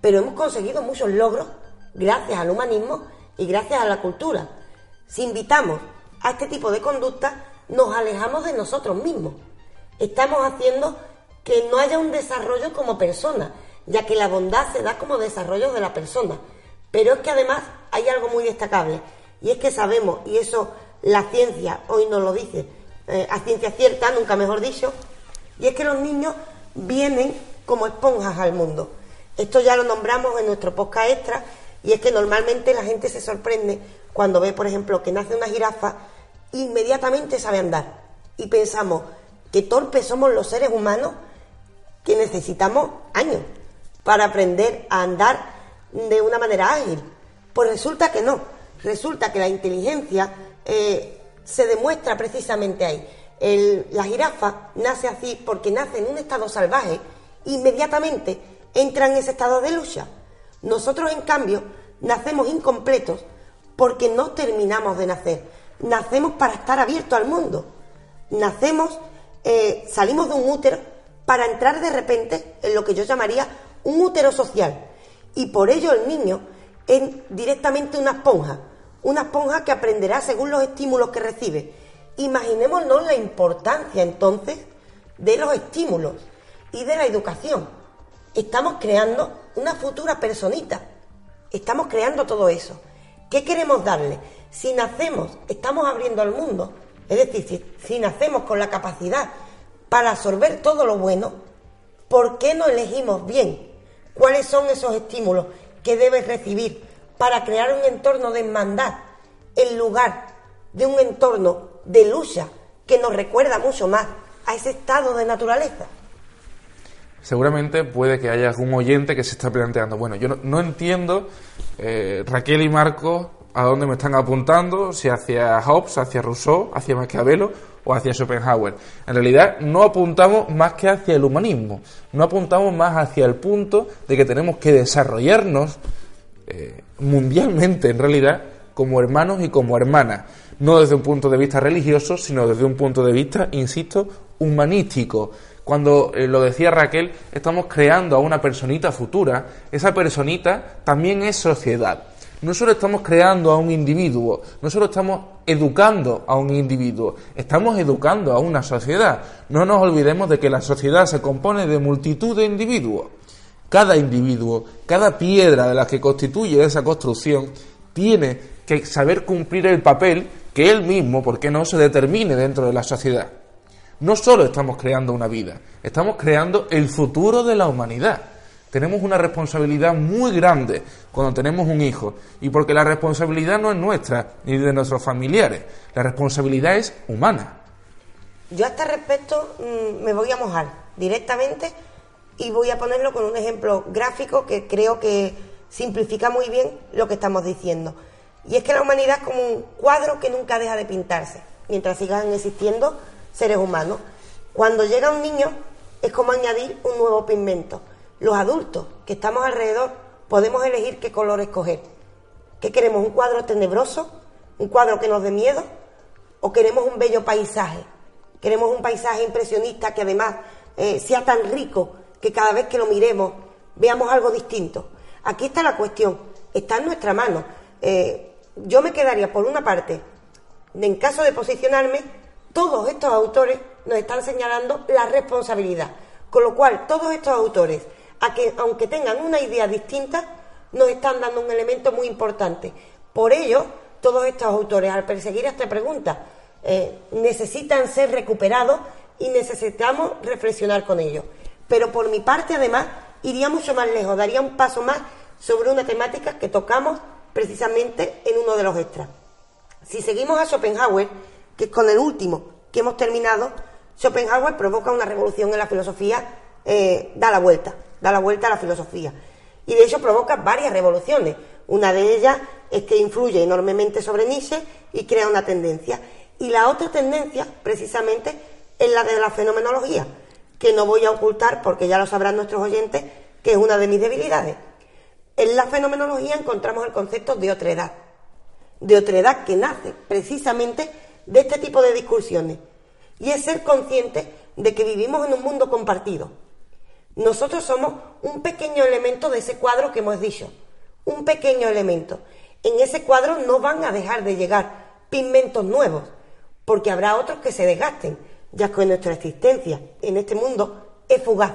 pero hemos conseguido muchos logros gracias al humanismo y gracias a la cultura. Si invitamos a este tipo de conducta, nos alejamos de nosotros mismos. Estamos haciendo que no haya un desarrollo como persona, ya que la bondad se da como desarrollo de la persona. Pero es que además hay algo muy destacable, y es que sabemos, y eso la ciencia hoy nos lo dice, eh, a ciencia cierta, nunca mejor dicho, y es que los niños vienen como esponjas al mundo. Esto ya lo nombramos en nuestro podcast extra, y es que normalmente la gente se sorprende cuando ve, por ejemplo, que nace una jirafa, inmediatamente sabe andar. Y pensamos que torpes somos los seres humanos que necesitamos años para aprender a andar de una manera ágil. Pues resulta que no resulta que la inteligencia eh, se demuestra precisamente ahí. la jirafa nace así porque nace en un estado salvaje, inmediatamente entra en ese estado de lucha. Nosotros, en cambio, nacemos incompletos porque no terminamos de nacer. Nacemos para estar abiertos al mundo. Nacemos, eh, salimos de un útero para entrar de repente en lo que yo llamaría un útero social. Y por ello el niño es directamente una esponja, una esponja que aprenderá según los estímulos que recibe. Imaginémonos la importancia entonces de los estímulos y de la educación. Estamos creando una futura personita. Estamos creando todo eso. ¿Qué queremos darle? Si nacemos, estamos abriendo al mundo. Es decir, si, nacemos con la capacidad para absorber todo lo bueno, ¿por qué no elegimos bien? ¿Cuáles son esos estímulos que debes recibir para crear un entorno de hermandad en lugar de un entorno de lucha que nos recuerda mucho más a ese estado de naturaleza? Seguramente puede que haya algún oyente que se está planteando, bueno, yo no, entiendo, eh, Raquel y Marco, a dónde me están apuntando, si hacia Hobbes, hacia Rousseau, hacia Maquiavelo o hacia Schopenhauer. En realidad no apuntamos más que hacia el humanismo, no apuntamos más hacia el punto de que tenemos que desarrollarnos eh, mundialmente, en realidad, como hermanos y como hermanas, no desde un punto de vista religioso, sino desde un punto de vista, insisto, humanístico. Cuando eh, lo decía Raquel, estamos creando a una personita futura, esa personita también es sociedad no solo estamos creando a un individuo, no solo estamos educando a un individuo, estamos educando a una sociedad. No nos olvidemos de que la sociedad se compone de multitud de individuos. Cada individuo, cada piedra de la que constituye esa construcción, tiene que saber cumplir el papel que él mismo, porque no se determine dentro de la sociedad. No solo estamos creando una vida, estamos creando el futuro de la humanidad tenemos una responsabilidad muy grande cuando tenemos un hijo. Y porque la responsabilidad no es nuestra ni de nuestros familiares, la responsabilidad es humana. Yo a este respecto mm, me voy a mojar directamente y voy a ponerlo con un ejemplo gráfico que creo que simplifica muy bien lo que estamos diciendo. Y es que la humanidad es como un cuadro que nunca deja de pintarse, mientras sigan existiendo seres humanos. Cuando llega un niño es como añadir un nuevo pigmento los adultos que estamos alrededor podemos elegir qué color escoger. ¿Qué queremos? ¿Un cuadro tenebroso? ¿Un cuadro que nos dé miedo? ¿O queremos un bello paisaje? Queremos un paisaje impresionista que además eh, sea tan rico que cada vez que lo miremos veamos algo distinto. Aquí está la cuestión, está en nuestra mano. Eh, yo me quedaría, por una parte, en caso de posicionarme, todos estos autores nos están señalando la responsabilidad. Con lo cual, todos estos autores a que, aunque tengan una idea distinta, nos están dando un elemento muy importante. Por ello, todos estos autores, al perseguir esta pregunta, eh, necesitan ser recuperados y necesitamos reflexionar con ellos. Pero por mi parte, además, iría mucho más lejos, daría un paso más sobre una temática que tocamos precisamente en uno de los extras. Si seguimos a Schopenhauer, que es con el último que hemos terminado, Schopenhauer provoca una revolución en la filosofía, eh, da la vuelta da la vuelta a la filosofía. Y de hecho provoca varias revoluciones. Una de ellas es que influye enormemente sobre Nietzsche y crea una tendencia. Y la otra tendencia, precisamente, es la de la fenomenología, que no voy a ocultar porque ya lo sabrán nuestros oyentes, que es una de mis debilidades. En la fenomenología encontramos el concepto de otredad. De otredad que nace precisamente de este tipo de discusiones. Y es ser consciente de que vivimos en un mundo compartido nosotros somos un pequeño elemento de ese cuadro que hemos dicho, un pequeño elemento. En ese cuadro no van a dejar de llegar pigmentos nuevos, porque habrá otros que se desgasten, ya que nuestra existencia en este mundo es fugaz.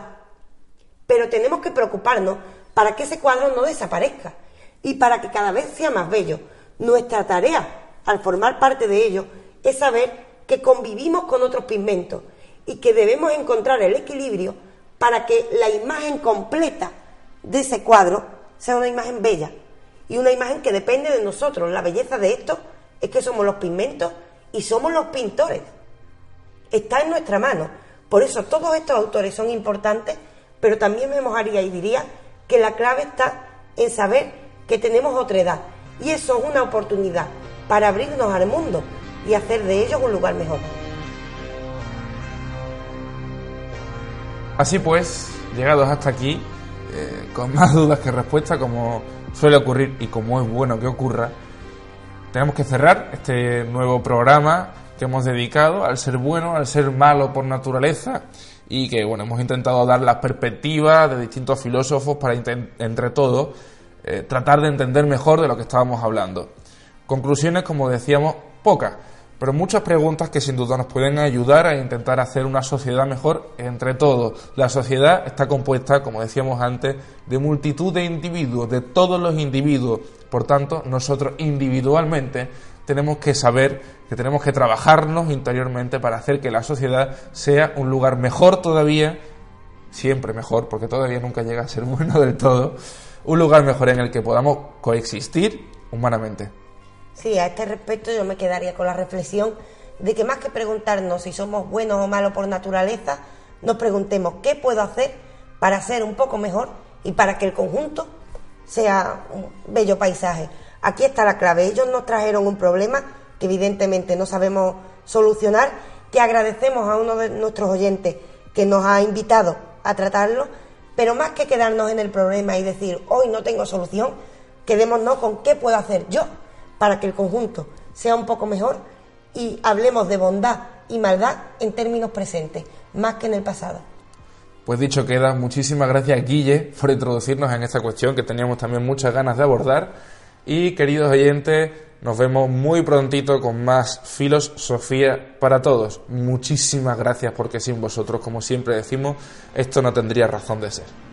Pero tenemos que preocuparnos para que ese cuadro no desaparezca y para que cada vez sea más bello. Nuestra tarea, al formar parte de ello, es saber que convivimos con otros pigmentos y que debemos encontrar el equilibrio para que la imagen completa de ese cuadro sea una imagen bella y una imagen que depende de nosotros. La belleza de esto es que somos los pigmentos y somos los pintores. Está en nuestra mano. Por eso todos estos autores son importantes, pero también me mojaría y diría que la clave está en saber que tenemos otra edad Y eso es una oportunidad para abrirnos al mundo y hacer de ellos un lugar mejor. Así pues, llegados hasta aquí, eh, con más dudas que respuestas, como suele ocurrir y como es bueno que ocurra, tenemos que cerrar este nuevo programa que hemos dedicado al ser bueno, al ser malo por naturaleza y que bueno, hemos intentado dar las perspectivas de distintos filósofos para entre todos eh, tratar de entender mejor de lo que estábamos hablando. Conclusiones, como decíamos, pocas, pero muchas preguntas que sin duda nos pueden ayudar a intentar hacer una sociedad mejor entre todos. La sociedad está compuesta, como decíamos antes, de multitud de individuos, de todos los individuos. Por tanto, nosotros individualmente tenemos que saber que tenemos que trabajarnos interiormente para hacer que la sociedad sea un lugar mejor todavía, siempre mejor, porque todavía nunca llega a ser bueno del todo, un lugar mejor en el que podamos coexistir humanamente. Sí, a este respecto yo me quedaría con la reflexión de que más que preguntarnos si somos buenos o malos por naturaleza, nos preguntemos qué puedo hacer para ser un poco mejor y para que el conjunto sea un bello paisaje. Aquí está la clave. Ellos nos trajeron un problema que evidentemente no sabemos solucionar, que agradecemos a uno de nuestros oyentes que nos ha invitado a tratarlo, pero más que quedarnos en el problema y decir, hoy no tengo solución, quedémonos con qué puedo hacer yo para que el conjunto sea un poco mejor y hablemos de bondad y maldad en términos presentes, más que en el pasado. Pues dicho queda, muchísimas gracias Guille por introducirnos en esta cuestión que teníamos también muchas ganas de abordar. Y queridos oyentes, nos vemos muy prontito con más filosofía para todos. Muchísimas gracias porque sin vosotros, como siempre decimos, esto no tendría razón de ser.